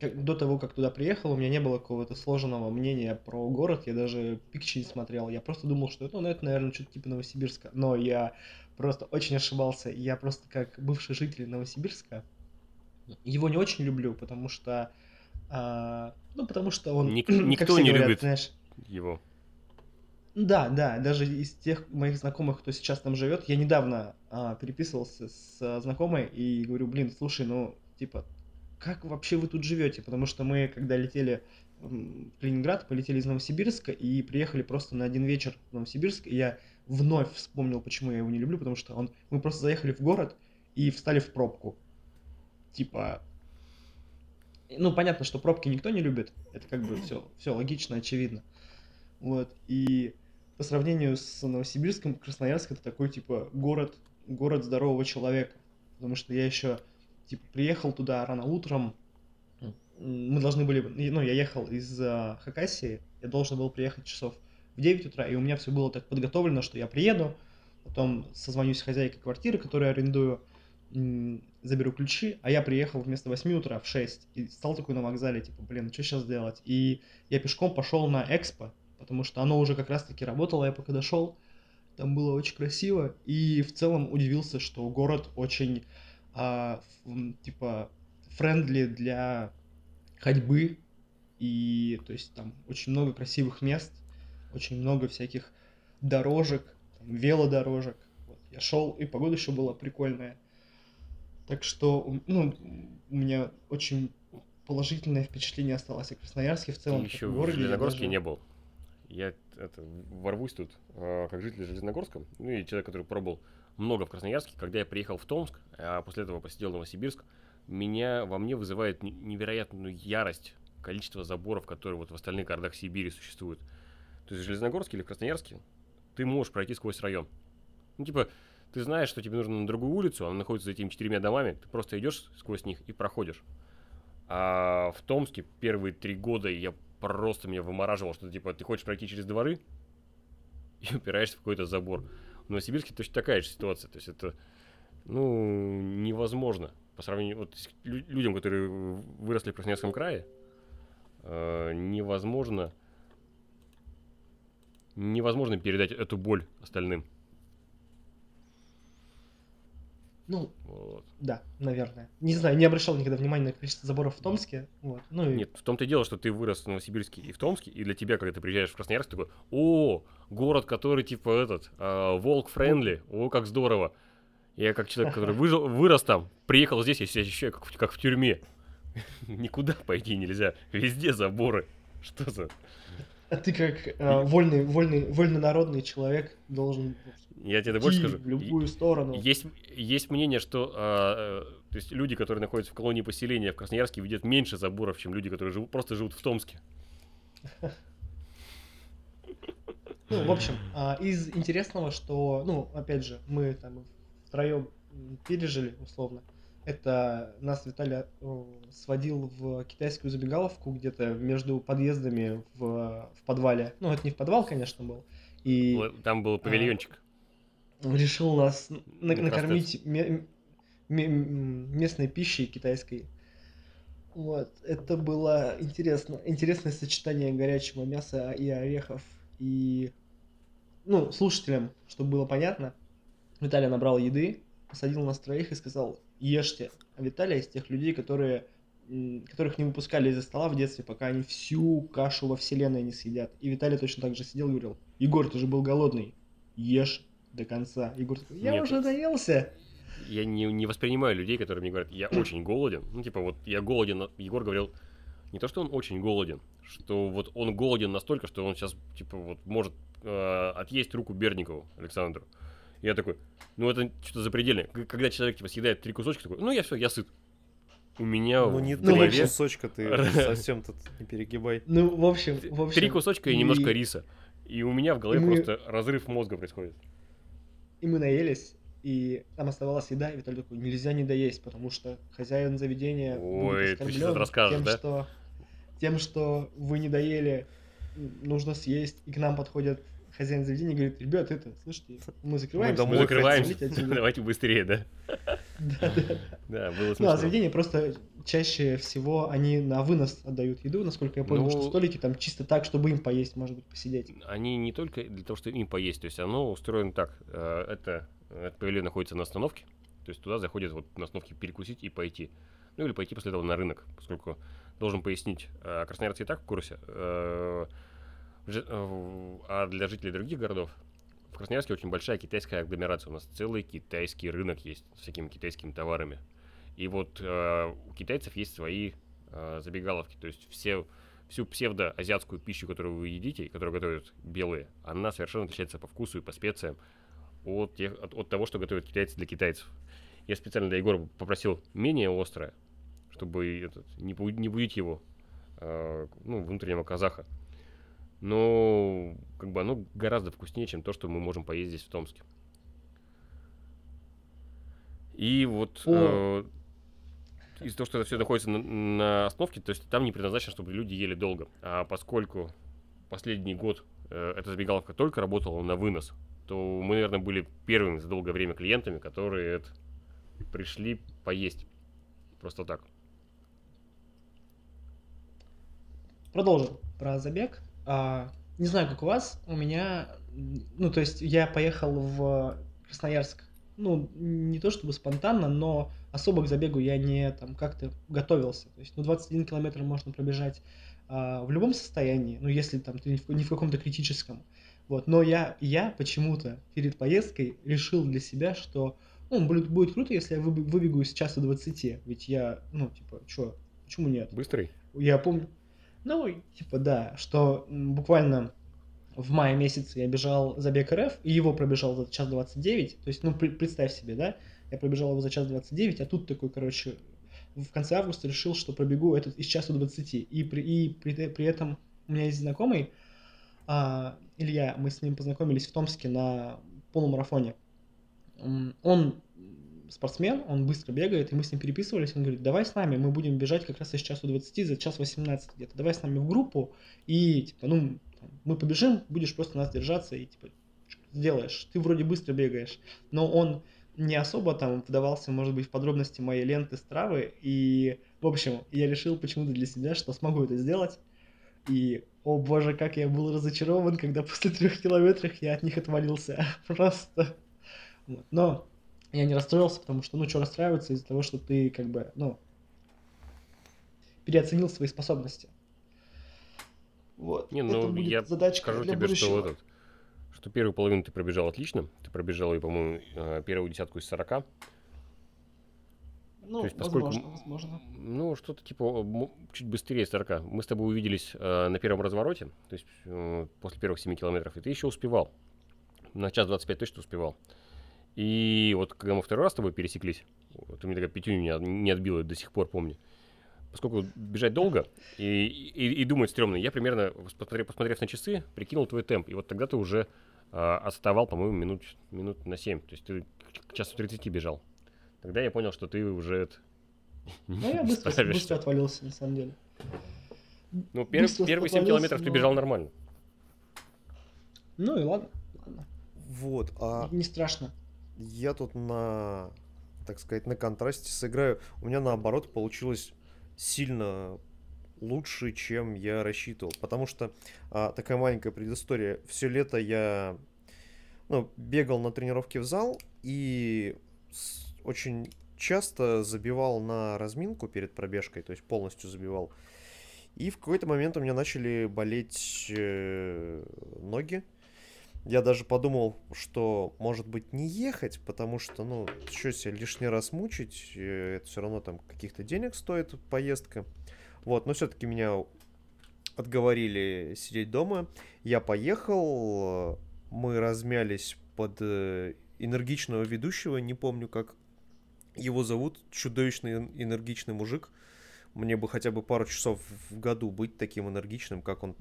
как- до того, как туда приехал, у меня не было какого-то сложенного мнения про город, я даже пикчи не смотрел, я просто думал, что ну, это, наверное, что-то типа Новосибирска. Но я просто очень ошибался, я просто как бывший житель Новосибирска, его не очень люблю, потому что, а, ну, потому что он, Ник- никто не говорят, любит. знаешь, Его. да, да, даже из тех моих знакомых, кто сейчас там живет, я недавно а, переписывался с а, знакомой и говорю, блин, слушай, ну, типа, как вообще вы тут живете? Потому что мы, когда летели в Калининград, полетели из Новосибирска и приехали просто на один вечер в Новосибирск, и я вновь вспомнил, почему я его не люблю, потому что он, мы просто заехали в город и встали в пробку. Типа, ну, понятно, что пробки никто не любит, это как бы все, все логично, очевидно. Вот, и по сравнению с Новосибирском, Красноярск это такой, типа, город, город здорового человека. Потому что я еще, типа, приехал туда рано утром, мы должны были, ну, я ехал из а, Хакасии, я должен был приехать часов в 9 утра, и у меня все было так подготовлено, что я приеду, потом созвонюсь с хозяйкой квартиры, которую арендую, заберу ключи, а я приехал вместо 8 утра в 6 и стал такой на вокзале, типа, блин, что сейчас делать? И я пешком пошел на Экспо, потому что оно уже как раз-таки работало, я пока дошел, там было очень красиво, и в целом удивился, что город очень, а, типа, френдли для ходьбы, и, то есть, там очень много красивых мест, очень много всяких дорожек, там, велодорожек. Вот. Я шел, и погода еще была прикольная. Так что, ну, у меня очень положительное впечатление осталось о Красноярске в Ты целом. как еще в городе. Железногорске даже- не был. Я это, ворвусь тут, а, как житель Железногорска, ну и человек, который пробовал много в Красноярске. Когда я приехал в Томск, а после этого посетил Новосибирск, меня, во мне вызывает не- невероятную ярость количество заборов, которые вот в остальных городах Сибири существуют. То есть в Железногорске или в Красноярске ты можешь пройти сквозь район. Ну, типа, ты знаешь, что тебе нужно на другую улицу, она находится за этими четырьмя домами, ты просто идешь сквозь них и проходишь. А в Томске первые три года я просто меня вымораживал, что типа ты хочешь пройти через дворы и упираешься в какой-то забор. В Новосибирске точно такая же ситуация. То есть это, ну, невозможно. По сравнению вот, с лю- людям, которые выросли в Красноярском крае, э, невозможно невозможно передать эту боль остальным. Ну, Вот. да, наверное. Не знаю, не обращал никогда внимания на количество заборов в Томске. Вот. Ну, и Нет, в том-то и дело, что ты вырос в Новосибирске и в Томске, и для тебя, когда ты приезжаешь в Красноярск, такой, о, город, который типа этот, волк френдли, о, как здорово. Я как человек, который выжил, вырос там, приехал здесь, я себя ощущаю как как в тюрьме. Никуда пойти нельзя. Везде заборы. Что за... А ты как э, вольный, вольный, вольнонародный человек должен Я тебе больше скажу. в любую сторону. Есть, есть мнение, что а, э, то есть люди, которые находятся в колонии поселения в Красноярске, видят меньше заборов, чем люди, которые живут, просто живут в Томске. Ну, в общем, а, из интересного, что, ну, опять же, мы там втроем пережили, условно. Это нас Виталий э, сводил в китайскую забегаловку где-то между подъездами в, в подвале. Ну, это не в подвал, конечно, был. И Там был павильончик. решил нас на- накормить ме- ме- м, местной пищей китайской. Вот, это было интересно. Интересное сочетание горячего мяса и орехов. И, ну, слушателям, чтобы было понятно, Виталий набрал еды, посадил нас троих и сказал, ешьте. А Виталий из тех людей, которые которых не выпускали из-за стола в детстве, пока они всю кашу во вселенной не съедят. И Виталий точно так же сидел и говорил, Егор, ты же был голодный, ешь до конца. Егор такой, я Нет. уже наелся. Я не, не воспринимаю людей, которые мне говорят, я очень голоден. Ну, типа, вот я голоден. Егор говорил, не то, что он очень голоден, что вот он голоден настолько, что он сейчас, типа, вот может э, отъесть руку Берникову Александру. Я такой, ну это что-то запредельное. Когда человек, типа, съедает три кусочка, такой, ну я все, я сыт. У меня Ну не Ну, три голове кусочка ты совсем тут не перегибай. Ну, в общем, в общем. три кусочка и и- немножко риса. И у меня в голове мы- просто разрыв мозга происходит. И мы наелись, и там оставалась еда, и Виталий такой, нельзя не доесть, потому что хозяин заведения Ой, будет ты сейчас расскажешь, тем, да? что тем, что вы не доели, нужно съесть. И к нам подходит хозяин заведения говорит, ребят, это, слушайте, мы закрываемся. Мы закрываемся. хотите отсюда». Давайте быстрее, да? Да, да. Да, было Ну, смешно. а заведения просто чаще всего они на вынос отдают еду, насколько я понял, Ну- что столики там чисто так, чтобы им поесть, может быть, посидеть. Они не только для того, чтобы им поесть, то есть оно устроено так. э, Это, это павильон находится на остановке, то есть туда заходят вот на остановке перекусить и пойти. Ну или пойти после этого на рынок, поскольку должен пояснить, э, красноярцы и так в курсе, э, а для жителей других городов в Красноярске очень большая китайская агломерация. У нас целый китайский рынок есть с всякими китайскими товарами. И вот э, у китайцев есть свои э, забегаловки. То есть все, всю псевдоазиатскую пищу, которую вы едите, и которую готовят белые, она совершенно отличается по вкусу и по специям от, тех, от, от того, что готовят китайцы для китайцев. Я специально для Егора попросил менее острое, чтобы этот, не, не будить его, э, ну, внутреннего казаха. Но как бы оно гораздо вкуснее, чем то, что мы можем поесть здесь в Томске. И вот О. э, из-за того, что это все находится на, на остановке, то есть там не предназначено, чтобы люди ели долго. А поскольку последний год э, эта забегаловка только работала на вынос, то мы, наверное, были первыми за долгое время клиентами, которые это, пришли поесть. Просто так. Продолжим про забег. А, не знаю, как у вас, у меня, ну, то есть я поехал в Красноярск, ну, не то чтобы спонтанно, но особо к забегу я не там как-то готовился. То есть, ну, 21 километр можно пробежать а, в любом состоянии, ну, если там ты не в, не в каком-то критическом. Вот, но я, я почему-то перед поездкой решил для себя, что ну, будет, будет круто, если я выб- выбегу из часа 20. Ведь я, ну, типа, чё, почему нет? Быстрый? Я помню, ну, типа, да, что буквально в мае месяце я бежал забег РФ, и его пробежал за час 29. То есть, ну, при- представь себе, да, я пробежал его за час 29, а тут такой, короче, в конце августа решил, что пробегу этот из часа 20. И при, и при, при этом у меня есть знакомый, а, Илья, мы с ним познакомились в Томске на полумарафоне. Он спортсмен, он быстро бегает, и мы с ним переписывались, он говорит, давай с нами, мы будем бежать как раз из часу 20 за час 18 где-то, давай с нами в группу, и, типа, ну, мы побежим, будешь просто нас держаться, и, типа, сделаешь, ты вроде быстро бегаешь, но он не особо там вдавался, может быть, в подробности моей ленты стравы, и, в общем, я решил почему-то для себя, что смогу это сделать, и, о боже, как я был разочарован, когда после трех километров я от них отвалился, просто, но я не расстроился, потому что, ну, что расстраиваться из-за того, что ты, как бы, ну, переоценил свои способности. Вот. Не, Это ну я задачка скажу для тебе, будущего. что этот, что первую половину ты пробежал отлично. Ты пробежал, и, по-моему, э, первую десятку из 40. Ну, То есть, поскольку возможно, возможно. Ну, что-то типа чуть быстрее 40. Мы с тобой увиделись э, на первом развороте, то есть э, после первых 7 километров, и ты еще успевал. На час 25 точно успевал. И вот когда мы второй раз с тобой пересеклись, вот, ты мне такая пятюню не, от- не отбила, до сих пор помню. Поскольку бежать долго и, и, и думать стрёмно, я примерно, посмотрев, посмотрев на часы, прикинул твой темп. И вот тогда ты уже э, отставал, по-моему, минут, минут на 7. То есть ты к часу 30 бежал. Тогда я понял, что ты уже это, Ну, я быстро, быстро отвалился, на самом деле. Ну, пер- первые 7 отвалился, километров ты но- бежал нормально. Ну и ладно, ладно. Вот, а Не страшно. Я тут на, так сказать, на контрасте сыграю. У меня наоборот получилось сильно лучше, чем я рассчитывал. Потому что а, такая маленькая предыстория. Все лето я ну, бегал на тренировке в зал и с- очень часто забивал на разминку перед пробежкой, то есть полностью забивал. И в какой-то момент у меня начали болеть э, ноги. Я даже подумал, что может быть не ехать, потому что, ну, что себя лишний раз мучить, э, это все равно там каких-то денег стоит поездка. Вот, но все-таки меня отговорили сидеть дома. Я поехал, мы размялись под э, энергичного ведущего, не помню как его зовут, чудовищный эн- энергичный мужик. Мне бы хотя бы пару часов в году быть таким энергичным, как он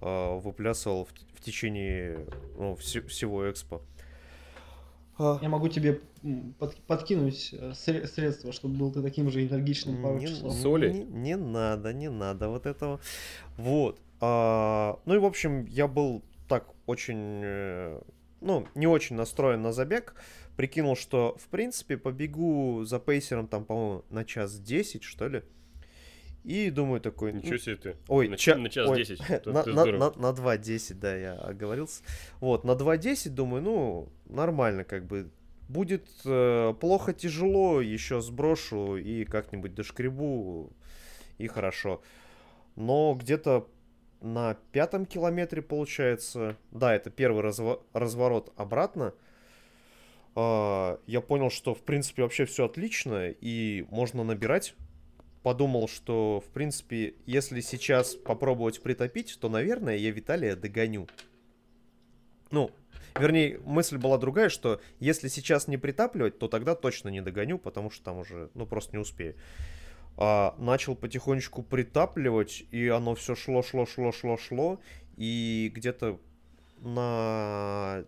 э, выплясывал в, в течение ну, все- всего экспо. А, Я могу тебе под- подкинуть э, сре- средства, чтобы был ты таким же энергичным пару не, часов. Соли? Не, не надо, не надо вот этого. Вот. А, ну и, в общем, я был так очень, э, ну, не очень настроен на забег. Прикинул, что, в принципе, побегу за пейсером там, по-моему, на час 10, что ли. И думаю такой... Ничего себе ты. Ой, на, ча- на час ой, 10. Это на, на, на, на 2.10, да, я оговорился. Вот, на 2.10, думаю, ну, нормально, как бы. Будет э, плохо, тяжело, еще сброшу и как-нибудь дошкребу, и хорошо. Но где-то на пятом километре, получается, да, это первый разво- разворот обратно, а, я понял, что, в принципе, вообще все отлично, и можно набирать подумал, что, в принципе, если сейчас попробовать притопить, то, наверное, я Виталия догоню. Ну, вернее, мысль была другая, что если сейчас не притапливать, то тогда точно не догоню, потому что там уже, ну, просто не успею. А, начал потихонечку притапливать, и оно все шло, шло, шло, шло, шло, и где-то на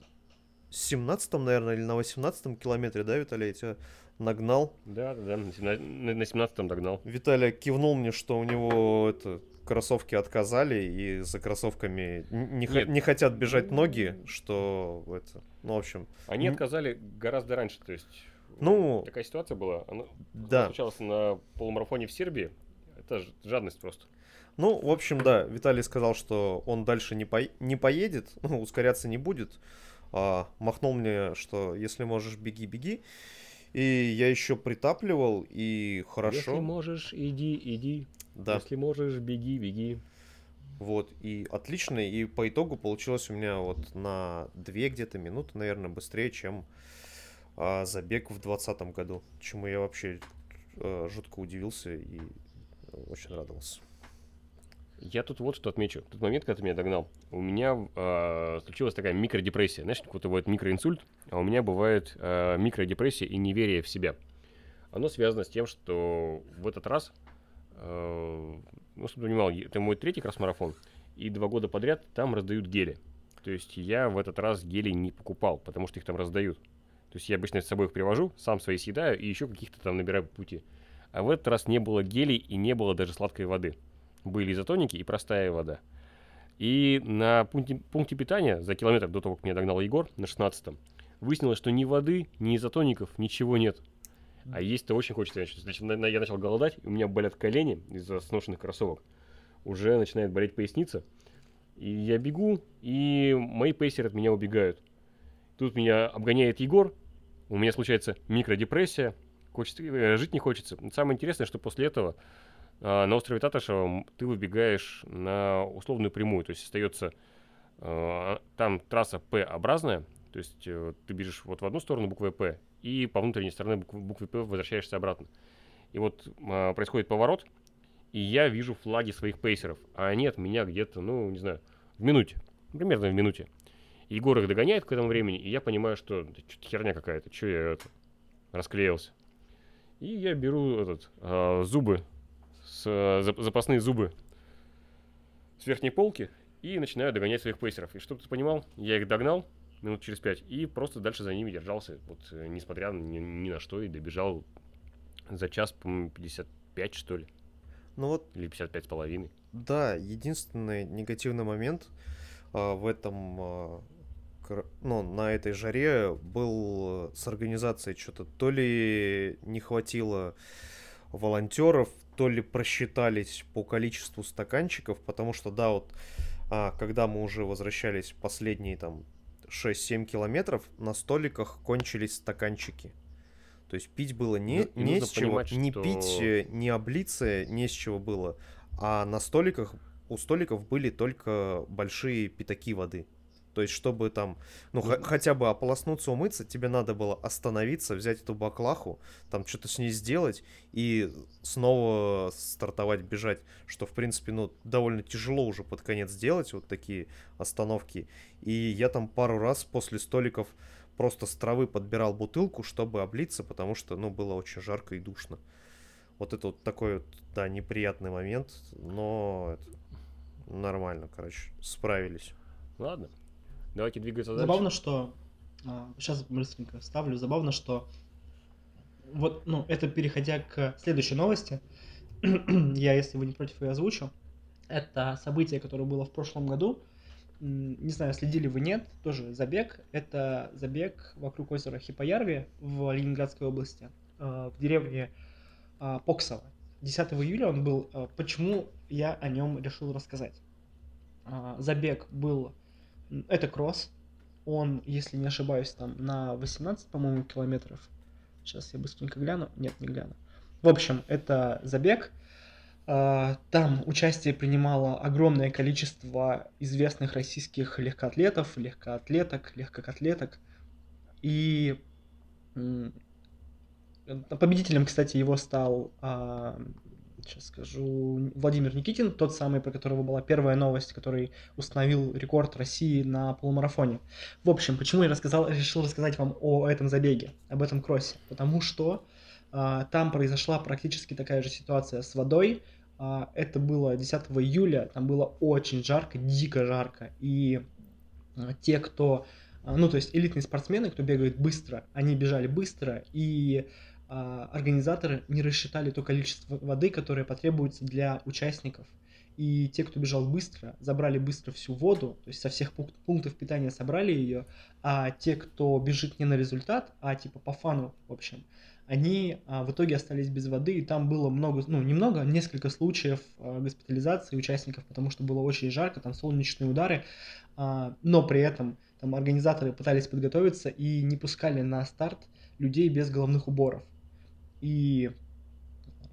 17 наверное, или на 18 километре, да, Виталий, тебя нагнал. Да, да. На, семна- на- на 17-м догнал. Виталий кивнул мне, что у него это кроссовки отказали и за кроссовками не, Нет. не хотят бежать ноги, что это, ну в общем, Они отказали гораздо раньше, то есть... Ну, Такая ситуация была. Она да. случалась на полумарафоне в Сербии. Это жадность просто. Ну, в общем, да, Виталий сказал, что он дальше не, пой- не поедет, ну, ускоряться не будет. А, махнул мне, что если можешь, беги, беги. И я еще притапливал, и хорошо. Если можешь, иди, иди. Да, Если можешь, беги, беги. вот, и отлично. И по итогу получилось у меня вот на две где-то минуты, наверное, быстрее, чем а, забег в 2020 году. Чему я вообще э, жутко удивился и э, очень радовался. Я тут вот что отмечу. Тот момент, когда ты меня догнал, у меня э, случилась такая микродепрессия. Знаешь, как вот бывает микроинсульт, а у меня бывает э, микродепрессия и неверие в себя. Оно связано с тем, что в этот раз, э, ну, чтобы понимал, это мой третий кросс-марафон, и два года подряд там раздают гели. То есть я в этот раз гели не покупал, потому что их там раздают. То есть я обычно с собой их привожу, сам свои съедаю и еще каких-то там набираю по пути. А в этот раз не было гелей и не было даже сладкой воды. Были изотоники и простая вода. И на пункте, пункте питания за километр до того, как меня догнал Егор на 16-м, выяснилось, что ни воды, ни изотоников, ничего нет. А есть-то очень хочется. Значит, значит, на- на- я начал голодать, у меня болят колени из-за сношенных кроссовок. Уже начинает болеть поясница. И я бегу, и мои пейсеры от меня убегают. Тут меня обгоняет Егор, у меня случается микродепрессия, хочется, э, жить не хочется. Самое интересное, что после этого на острове Татышева м, ты выбегаешь на условную прямую, то есть остается а, там трасса П-образная, То есть э, ты бежишь вот в одну сторону буквы П, и по внутренней стороне буквы, П возвращаешься обратно. И вот э, происходит поворот, и я вижу флаги своих пейсеров, а они от меня где-то, ну, не знаю, в минуте, примерно в минуте. Егор их догоняет к этому времени, и я понимаю, что да, что-то херня какая-то, что я это, расклеился. И я беру этот, зубы, с, э, запасные зубы с верхней полки и начинаю догонять своих пейсеров. И чтобы ты понимал, я их догнал минут через пять и просто дальше за ними держался, вот э, несмотря ни, ни на что, и добежал за час, по-моему, 55, что ли. Ну вот... Или 55 с половиной. Да, единственный негативный момент а, в этом, а, ну, на этой жаре был с организацией что-то. То ли не хватило волонтеров, то ли просчитались по количеству стаканчиков, потому что, да, вот, а, когда мы уже возвращались последние там 6-7 километров, на столиках кончились стаканчики. То есть пить было не, ну, не с чего, понимать, не что... пить, э, не облиться, не с чего было. А на столиках, у столиков были только большие пятаки воды. То есть, чтобы там, ну, х- хотя бы ополоснуться, умыться, тебе надо было остановиться, взять эту баклаху, там что-то с ней сделать и снова стартовать, бежать, что, в принципе, ну, довольно тяжело уже под конец сделать, вот такие остановки. И я там пару раз после столиков просто с травы подбирал бутылку, чтобы облиться, потому что, ну, было очень жарко и душно. Вот это вот такой вот, да, неприятный момент, но это нормально, короче, справились. Ладно, Давайте двигаться дальше. Забавно, что... А, сейчас быстренько вставлю. Забавно, что... Вот, ну, это переходя к следующей новости. я, если вы не против, ее озвучу. Это событие, которое было в прошлом году. Не знаю, следили вы нет, тоже забег. Это забег вокруг озера Хипоярви в Ленинградской области, а, в деревне а, Поксово. 10 июля он был. Почему я о нем решил рассказать? Забег был это кросс. Он, если не ошибаюсь, там на 18, по-моему, километров. Сейчас я быстренько гляну. Нет, не гляну. В общем, это забег. А, там участие принимало огромное количество известных российских легкоатлетов, легкоатлеток, легкокотлеток. И победителем, кстати, его стал а, сейчас скажу, Владимир Никитин, тот самый, про которого была первая новость, который установил рекорд России на полумарафоне. В общем, почему я рассказал, решил рассказать вам о этом забеге, об этом кроссе? Потому что а, там произошла практически такая же ситуация с водой. А, это было 10 июля, там было очень жарко, дико жарко, и а, те, кто, а, ну то есть элитные спортсмены, кто бегает быстро, они бежали быстро, и организаторы не рассчитали то количество воды, которое потребуется для участников. И те, кто бежал быстро, забрали быстро всю воду, то есть со всех пунктов питания собрали ее, а те, кто бежит не на результат, а типа по фану, в общем, они а, в итоге остались без воды, и там было много, ну, немного, несколько случаев а, госпитализации участников, потому что было очень жарко, там солнечные удары, а, но при этом там организаторы пытались подготовиться и не пускали на старт людей без головных уборов. И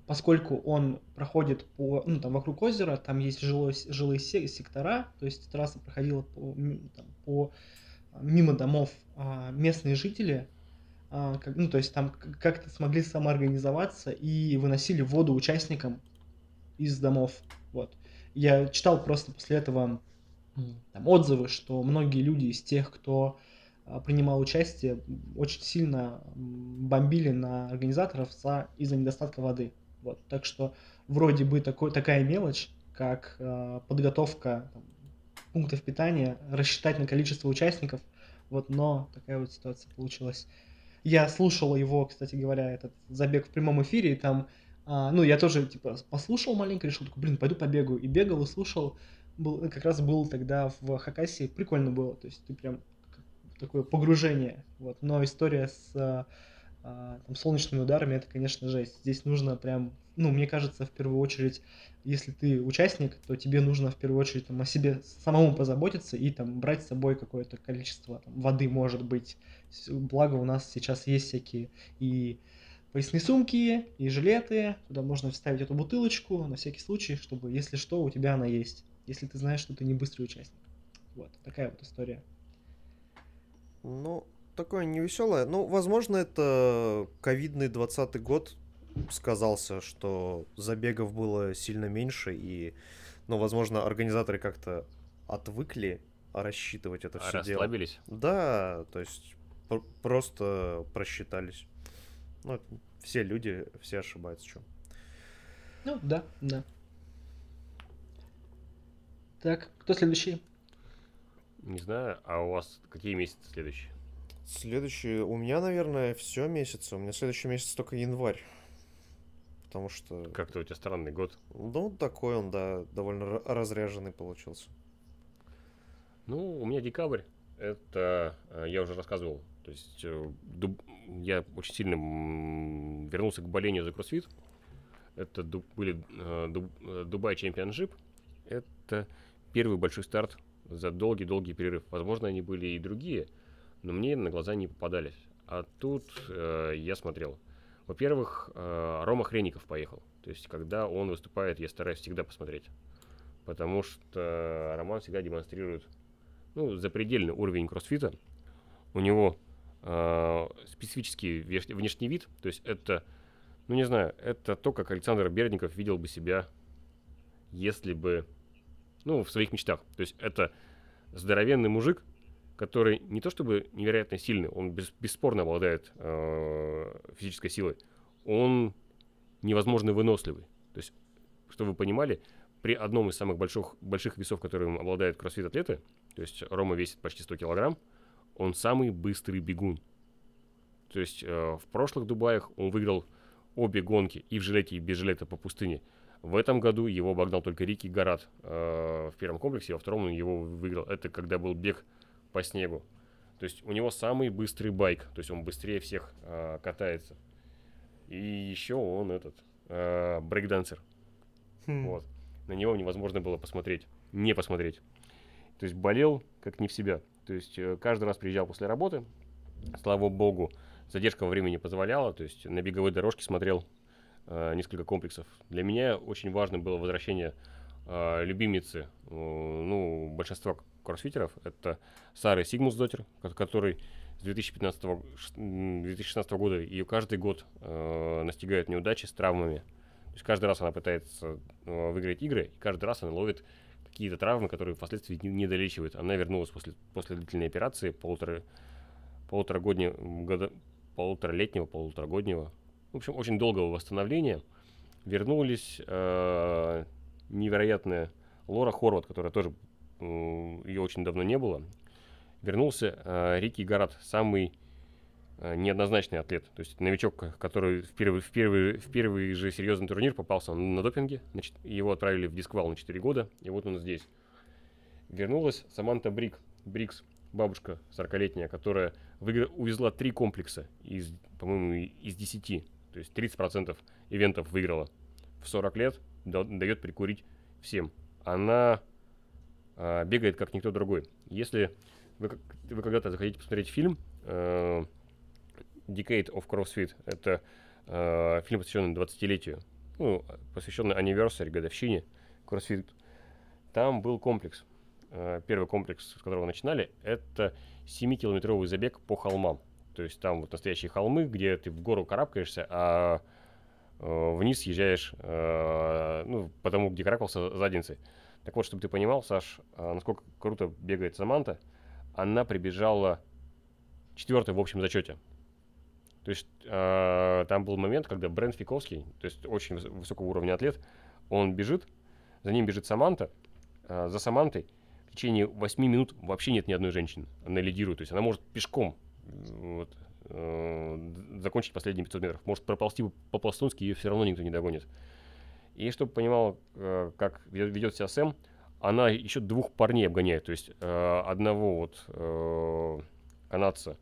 поскольку он проходит по, ну, там, вокруг озера, там есть жилой, жилые сектора, то есть трасса проходила по, там, по мимо домов, а местные жители, а, как, ну, то есть там как-то смогли самоорганизоваться и выносили воду участникам из домов. Вот. Я читал просто после этого там, отзывы, что многие люди из тех, кто а, принимал участие, очень сильно бомбили на организаторов за, из-за недостатка воды. Вот. Так что вроде бы такой, такая мелочь, как э, подготовка там, пунктов питания, рассчитать на количество участников, вот, но такая вот ситуация получилась. Я слушал его, кстати говоря, этот забег в прямом эфире, и там, а, ну, я тоже, типа, послушал маленько, решил, такой, блин, пойду побегаю, и бегал, и слушал, был, как раз был тогда в Хакасии, прикольно было, то есть ты прям такое погружение. Вот. Но история с а, а, там, солнечными ударами это, конечно, жесть. Здесь нужно прям, ну, мне кажется, в первую очередь, если ты участник, то тебе нужно в первую очередь там, о себе самому позаботиться и там брать с собой какое-то количество там, воды, может быть. Благо у нас сейчас есть всякие и поясные сумки, и жилеты, куда можно вставить эту бутылочку на всякий случай, чтобы, если что, у тебя она есть. Если ты знаешь, что ты не быстрый участник. Вот, такая вот история. Ну, такое невеселое. Ну, возможно, это ковидный 20 год сказался, что забегов было сильно меньше, и, ну, возможно, организаторы как-то отвыкли рассчитывать это А все дело. расслабились? Да, то есть пр- просто просчитались. Ну, все люди, все ошибаются, что. Ну, да, да. Так, кто следующий? Не знаю, а у вас какие месяцы следующие? Следующий, у меня, наверное, все месяцы. У меня следующий месяц только январь. Потому что, Как-то у тебя странный год. ну, такой он, да, довольно ра- разряженный получился. Ну, у меня декабрь. Это э, я уже рассказывал. То есть э, я очень сильно вернулся к болению за кроссфит. Это были э, Dubai Championship. Это первый большой старт за долгий-долгий перерыв. Возможно, они были и другие, но мне на глаза не попадались. А тут э, я смотрел. Во-первых, э, Рома Хреников поехал. То есть, когда он выступает, я стараюсь всегда посмотреть. Потому что Роман всегда демонстрирует ну, запредельный уровень кроссфита. У него э, специфический внешний вид. То есть это, ну не знаю, это то, как Александр Бердников видел бы себя, если бы, ну, в своих мечтах. То есть это здоровенный мужик, который не то чтобы невероятно сильный, он бес- бесспорно обладает э, физической силой, он невозможно выносливый. То есть, чтобы вы понимали, при одном из самых больших, больших весов, которым обладают кроссфит-атлеты, то есть Рома весит почти 100 килограмм, он самый быстрый бегун. То есть э, в прошлых Дубаях он выиграл обе гонки и в жилете, и без жилета по пустыне. В этом году его обогнал только Рики Гарат э, в первом комплексе, во втором он его выиграл. Это когда был бег по снегу. То есть у него самый быстрый байк, то есть он быстрее всех э, катается. И еще он этот э, брейкдансер. Хм. Вот. На него невозможно было посмотреть, не посмотреть. То есть болел как не в себя. То есть э, каждый раз приезжал после работы. Слава богу, задержка во времени позволяла. То есть на беговой дорожке смотрел э, несколько комплексов. Для меня очень важно было возвращение э, любимицы, э, ну, большинства кроссфитеров. Это Сары Сигмусдотер, ко- который с 2015 го- ш- м, 2016 года ее каждый год э, настигают неудачи с травмами. То есть каждый раз она пытается э, выиграть игры, и каждый раз она ловит какие-то травмы, которые впоследствии не, не долечивает. Она вернулась после, после длительной операции, полутора, полуторагоднего, года, полуторалетнего, полуторагоднего, в общем, очень долгого восстановления. Вернулись э, невероятная Лора Хорват, которая тоже, ее очень давно не было. Вернулся э, Рики Гарат, самый э, неоднозначный атлет. То есть новичок, который в первый, в первый, в первый же серьезный турнир попался на допинге. Значит, его отправили в дисквал на 4 года, и вот он здесь. Вернулась Саманта Брик, Брикс, бабушка 40-летняя, которая выигра- увезла три комплекса из, по-моему, из 10. То есть 30% ивентов выиграла. В 40 лет да- дает прикурить всем. Она а, бегает как никто другой. Если вы, вы когда-то захотите посмотреть фильм э, Decade of CrossFit, это э, фильм, посвященный 20-летию, ну, посвященный anniversary, годовщине CrossFit, там был комплекс. Э, Первый комплекс, с которого начинали, это 7-километровый забег по холмам. То есть там вот настоящие холмы, где ты в гору карабкаешься, а э, вниз съезжаешь, э, ну, потому где карабкался задницей. Так вот, чтобы ты понимал, Саш, а, насколько круто бегает Саманта, она прибежала четвертой в общем зачете. То есть э, там был момент, когда Брент Фиковский, то есть очень выс- высокого уровня атлет, он бежит, за ним бежит Саманта, а за Самантой в течение 8 минут вообще нет ни одной женщины. Она лидирует, то есть она может пешком вот, э, закончить последние 500 метров. Может проползти по-пластунски, ее все равно никто не догонит. И чтобы понимал, э, как ве- ведет себя Сэм, она еще двух парней обгоняет. То есть э, одного вот канадца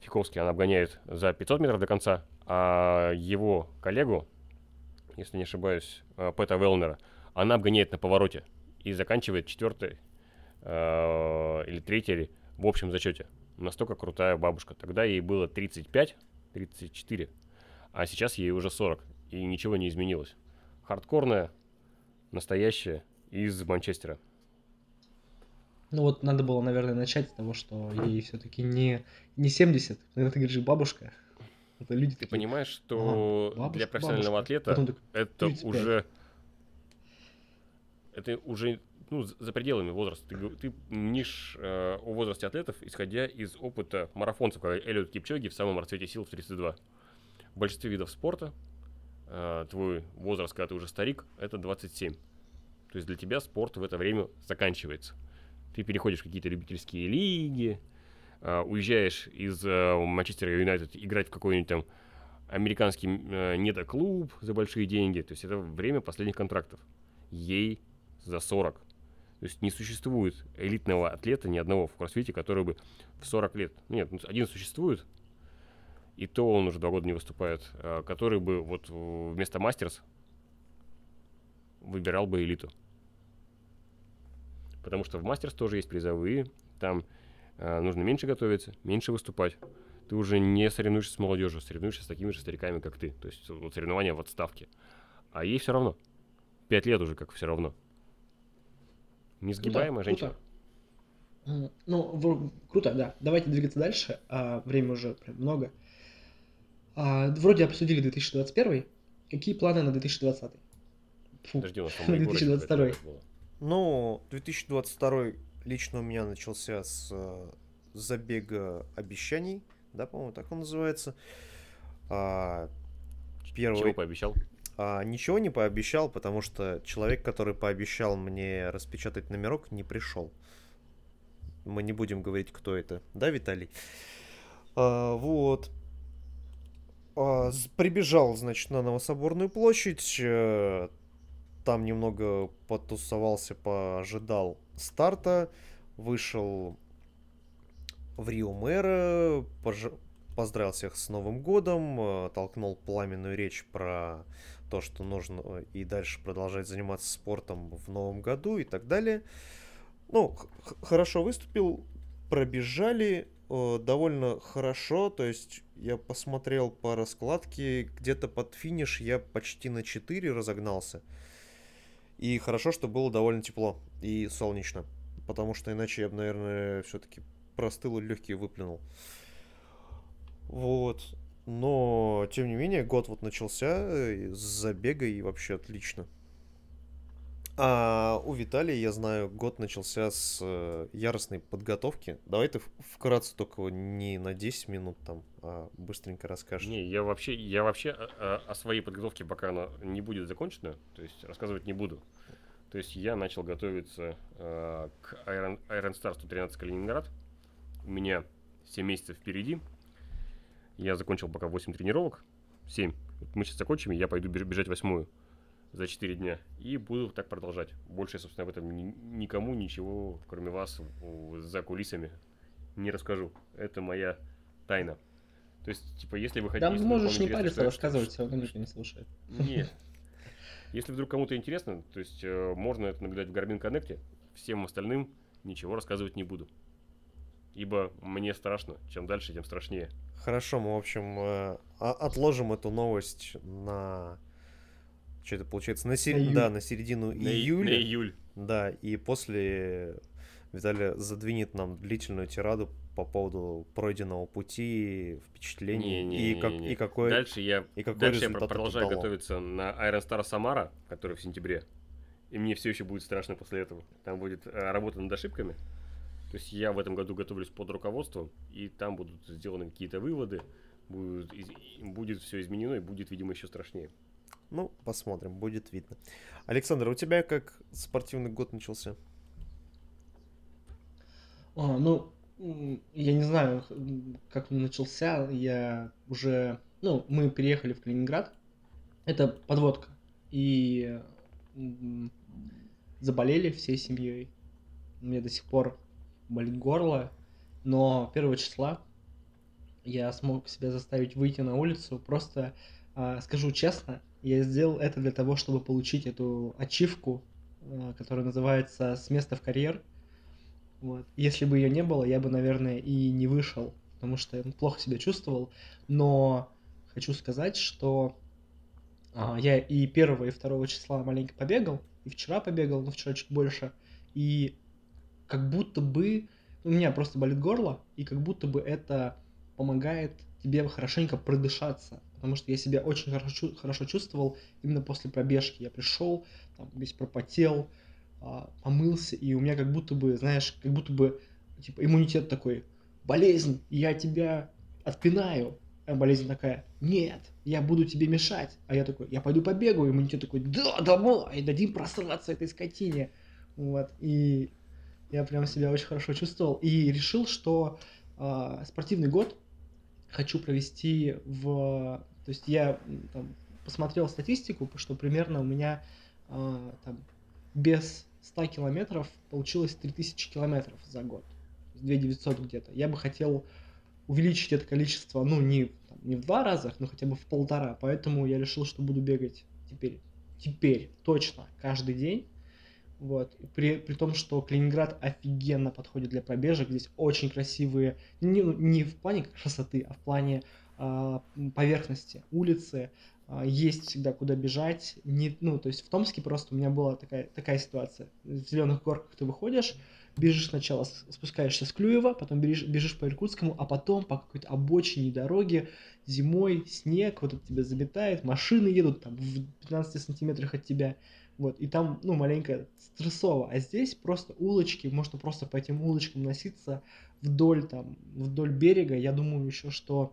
Фиковский она обгоняет за 500 метров до конца, а его коллегу, если не ошибаюсь, Пэта Велнера, она обгоняет на повороте и заканчивает четвертой или третьей в общем зачете. Настолько крутая бабушка. Тогда ей было 35, 34, а сейчас ей уже 40, и ничего не изменилось. Хардкорная, настоящая, из Манчестера. Ну вот надо было, наверное, начать с того, что ей все-таки не, не 70, когда ты говоришь бабушка. Это люди Ты такие, понимаешь, что Ага, бабушка, для профессионального бабушка. атлета такой, это 35. уже... Это уже ну, за пределами возраста. Ты, ты мнишь э, о возрасте атлетов, исходя из опыта марафонцев, как Эллиот Кипчоги в самом расцвете сил в 32. В большинстве видов спорта э, твой возраст, когда ты уже старик, это 27. То есть для тебя спорт в это время заканчивается. Ты переходишь в какие-то любительские лиги, э, уезжаешь из э, Манчестера Юнайтед играть в какой-нибудь там американский э, недоклуб за большие деньги. То есть это время последних контрактов. Ей за 40. То есть не существует элитного атлета ни одного в кроссфите, который бы в 40 лет... Нет, ну, один существует, и то он уже два года не выступает, э, который бы вот вместо мастерс выбирал бы элиту. Потому что в мастерс тоже есть призовые, там э, нужно меньше готовиться, меньше выступать. Ты уже не соревнуешься с молодежью, соревнуешься с такими же стариками, как ты. То есть вот соревнования в отставке. А ей все равно. Пять лет уже как все равно. Несгибаемая Круто, женщина. круто. Ну, в- круто, да. Давайте двигаться дальше. а, время уже прям много. А, вроде обсудили 2021. Какие планы на 2020? Фу. Подожди, у нас Егорыч 2022. какая-то была. Ну, 2022 лично у меня начался с э, забега обещаний, да, по-моему, так он называется. А, первый... Чего пообещал? А, ничего не пообещал, потому что человек, который пообещал мне распечатать номерок, не пришел. Мы не будем говорить, кто это. Да, Виталий? А, вот. А, прибежал, значит, на Новособорную площадь. э, Там немного потусовался, пожидал старта. Вышел в Рио Мэра, пож- поздравил всех с Новым годом, э, толкнул пламенную речь про то, что нужно э, и дальше продолжать заниматься спортом в новом году и так далее. Ну, хорошо выступил, пробежали э, довольно хорошо, то есть я посмотрел по раскладке, где-то под финиш я почти на 4 разогнался. И хорошо, что было довольно тепло и солнечно, потому что иначе я бы, наверное, все-таки простыл и легкие выплюнул. Вот. Но, тем не менее, год вот начался э, с забега и вообще отлично. А у Виталия, я знаю, год начался с э, яростной подготовки. Давай ты вкратце только не на 10 минут там, а быстренько расскажешь. Не, я вообще, я вообще о, о- своей подготовке, пока она не будет закончена, то есть рассказывать не буду. То есть я начал готовиться э, к Iron, Iron Star 113 Калининград. У меня 7 месяцев впереди. Я закончил пока 8 тренировок. 7. Вот мы сейчас закончим, и я пойду беж- бежать восьмую за 4 дня. И буду так продолжать. Больше, я, собственно, об этом ни- никому ничего, кроме вас, за кулисами не расскажу. Это моя тайна. То есть, типа, если вы хотите... Там если можешь не париться, что рассказывать, все равно никто не слушает. Нет. Если вдруг кому-то интересно, то есть э, можно это наблюдать в Garmin Connect, всем остальным ничего рассказывать не буду. Ибо мне страшно. Чем дальше, тем страшнее. Хорошо, мы, в общем, э, отложим эту новость на... Что это получается? На, сер- июль. Да, на середину На июля. На июль. Да, и после Виталий задвинет нам длительную тираду по поводу пройденного пути, впечатлений и, как, Не-не-не-не. и какой... Дальше я, и какой дальше я продолжаю дало. готовиться на Iron Star Самара, который в сентябре. И мне все еще будет страшно после этого. Там будет э, работа над ошибками. То есть я в этом году готовлюсь под руководством, и там будут сделаны какие-то выводы, будет, будет все изменено, и будет, видимо, еще страшнее. Ну, посмотрим, будет видно. Александр, у тебя как спортивный год начался? А, ну, я не знаю, как он начался. Я уже... Ну, мы переехали в Калининград. Это подводка. И заболели всей семьей. Меня до сих пор болит горло. Но первого числа я смог себя заставить выйти на улицу. Просто а, скажу честно, я сделал это для того, чтобы получить эту ачивку, а, которая называется «С места в карьер». Вот. Если бы ее не было, я бы, наверное, и не вышел, потому что я плохо себя чувствовал. Но хочу сказать, что а, я и первого, и второго числа маленько побегал, и вчера побегал, но вчера чуть больше. И как будто бы у меня просто болит горло, и как будто бы это помогает тебе хорошенько продышаться, потому что я себя очень хорошо, хорошо чувствовал именно после пробежки. Я пришел, там, весь пропотел, а, помылся, и у меня как будто бы, знаешь, как будто бы типа иммунитет такой, болезнь, я тебя отпинаю. А болезнь такая, нет, я буду тебе мешать. А я такой, я пойду побегаю. Иммунитет такой, да, домой, дадим просраться этой скотине. Вот, и я прям себя очень хорошо чувствовал. И решил, что э, спортивный год хочу провести в... То есть я там, посмотрел статистику, что примерно у меня э, там, без 100 километров получилось 3000 километров за год. 2900 где-то. Я бы хотел увеличить это количество, ну, не, там, не в два раза, но хотя бы в полтора. Поэтому я решил, что буду бегать теперь, теперь точно каждый день. Вот. При, при том, что Калининград офигенно подходит для пробежек. Здесь очень красивые, не, не в плане красоты, а в плане э, поверхности, улицы. Э, есть всегда куда бежать. Не, ну, то есть в Томске просто у меня была такая, такая ситуация. В зеленых горках ты выходишь, бежишь сначала, спускаешься с Клюева, потом бежишь, бежишь по Иркутскому, а потом по какой-то обочине дороги, зимой, снег, вот это тебя заметает, машины едут там в 15 сантиметрах от тебя. Вот, и там, ну, маленько стрессово. А здесь просто улочки, можно просто по этим улочкам носиться вдоль, там, вдоль берега. Я думаю еще, что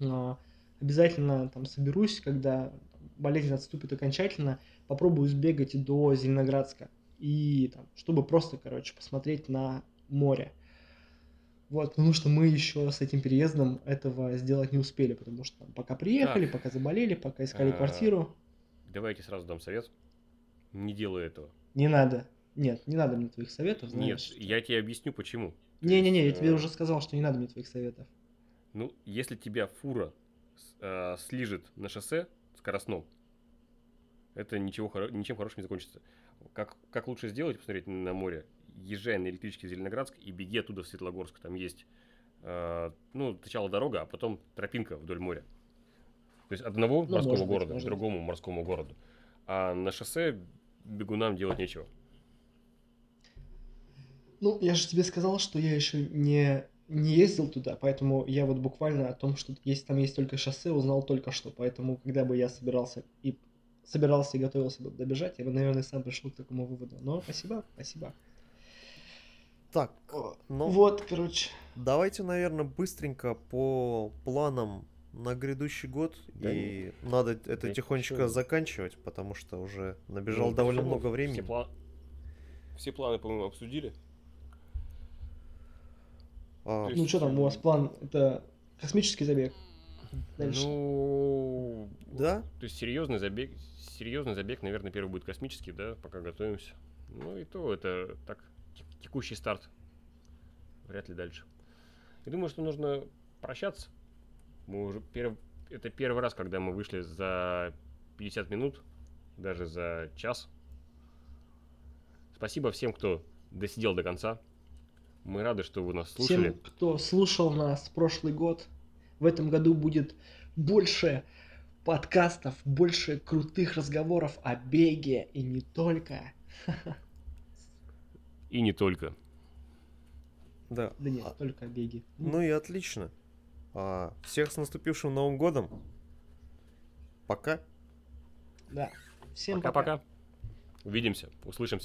э, обязательно там соберусь, когда болезнь отступит окончательно, попробую сбегать до Зеленоградска. И там, чтобы просто, короче, посмотреть на море. Вот, потому что мы еще с этим переездом этого сделать не успели, потому что там, пока приехали, так. пока заболели, пока искали а, квартиру. Давайте сразу дам совет. Не делай этого. Не надо. Нет, не надо мне твоих советов. Знаешь, Нет, я тебе объясню почему. Не-не-не, я тебе уже сказал, что не надо мне твоих советов. Ну, если тебя фура э, слижет на шоссе скоростном, это ничего, ничем хорошим не закончится. Как, как лучше сделать, посмотреть на море? Езжай на электричке в Зеленоградск и беги оттуда в Светлогорск. Там есть, э, ну, сначала дорога, а потом тропинка вдоль моря. То есть одного ну, морского города быть, к другому быть. морскому городу. А на шоссе бегунам делать нечего. Ну, я же тебе сказал, что я еще не, не ездил туда, поэтому я вот буквально о том, что есть, там есть только шоссе, узнал только что. Поэтому, когда бы я собирался и собирался и готовился бы добежать, я бы, наверное, сам пришел к такому выводу. Но спасибо, спасибо. Так, ну... Вот, короче. Давайте, наверное, быстренько по планам на грядущий год, да и нет. надо это нет, тихонечко все. заканчивать, потому что уже набежало ну, довольно много времени. Все, план... все планы, по-моему, обсудили. А... Ну что там у вас план? Это космический забег? Дальше. Ну, да. То есть серьезный забег, серьезный забег, наверное, первый будет космический, да, пока готовимся. Ну и то это так текущий старт. Вряд ли дальше. Я думаю, что нужно прощаться. Мы уже перв... Это первый раз, когда мы вышли за 50 минут, даже за час. Спасибо всем, кто досидел до конца. Мы рады, что вы нас слушали. Всем, кто слушал нас прошлый год, в этом году будет больше подкастов, больше крутых разговоров о беге и не только. И не только. Да. Да нет, а... только о беге. Ну и отлично. А, всех с наступившим Новым годом. Пока. Да. Всем пока-пока. Увидимся, услышимся.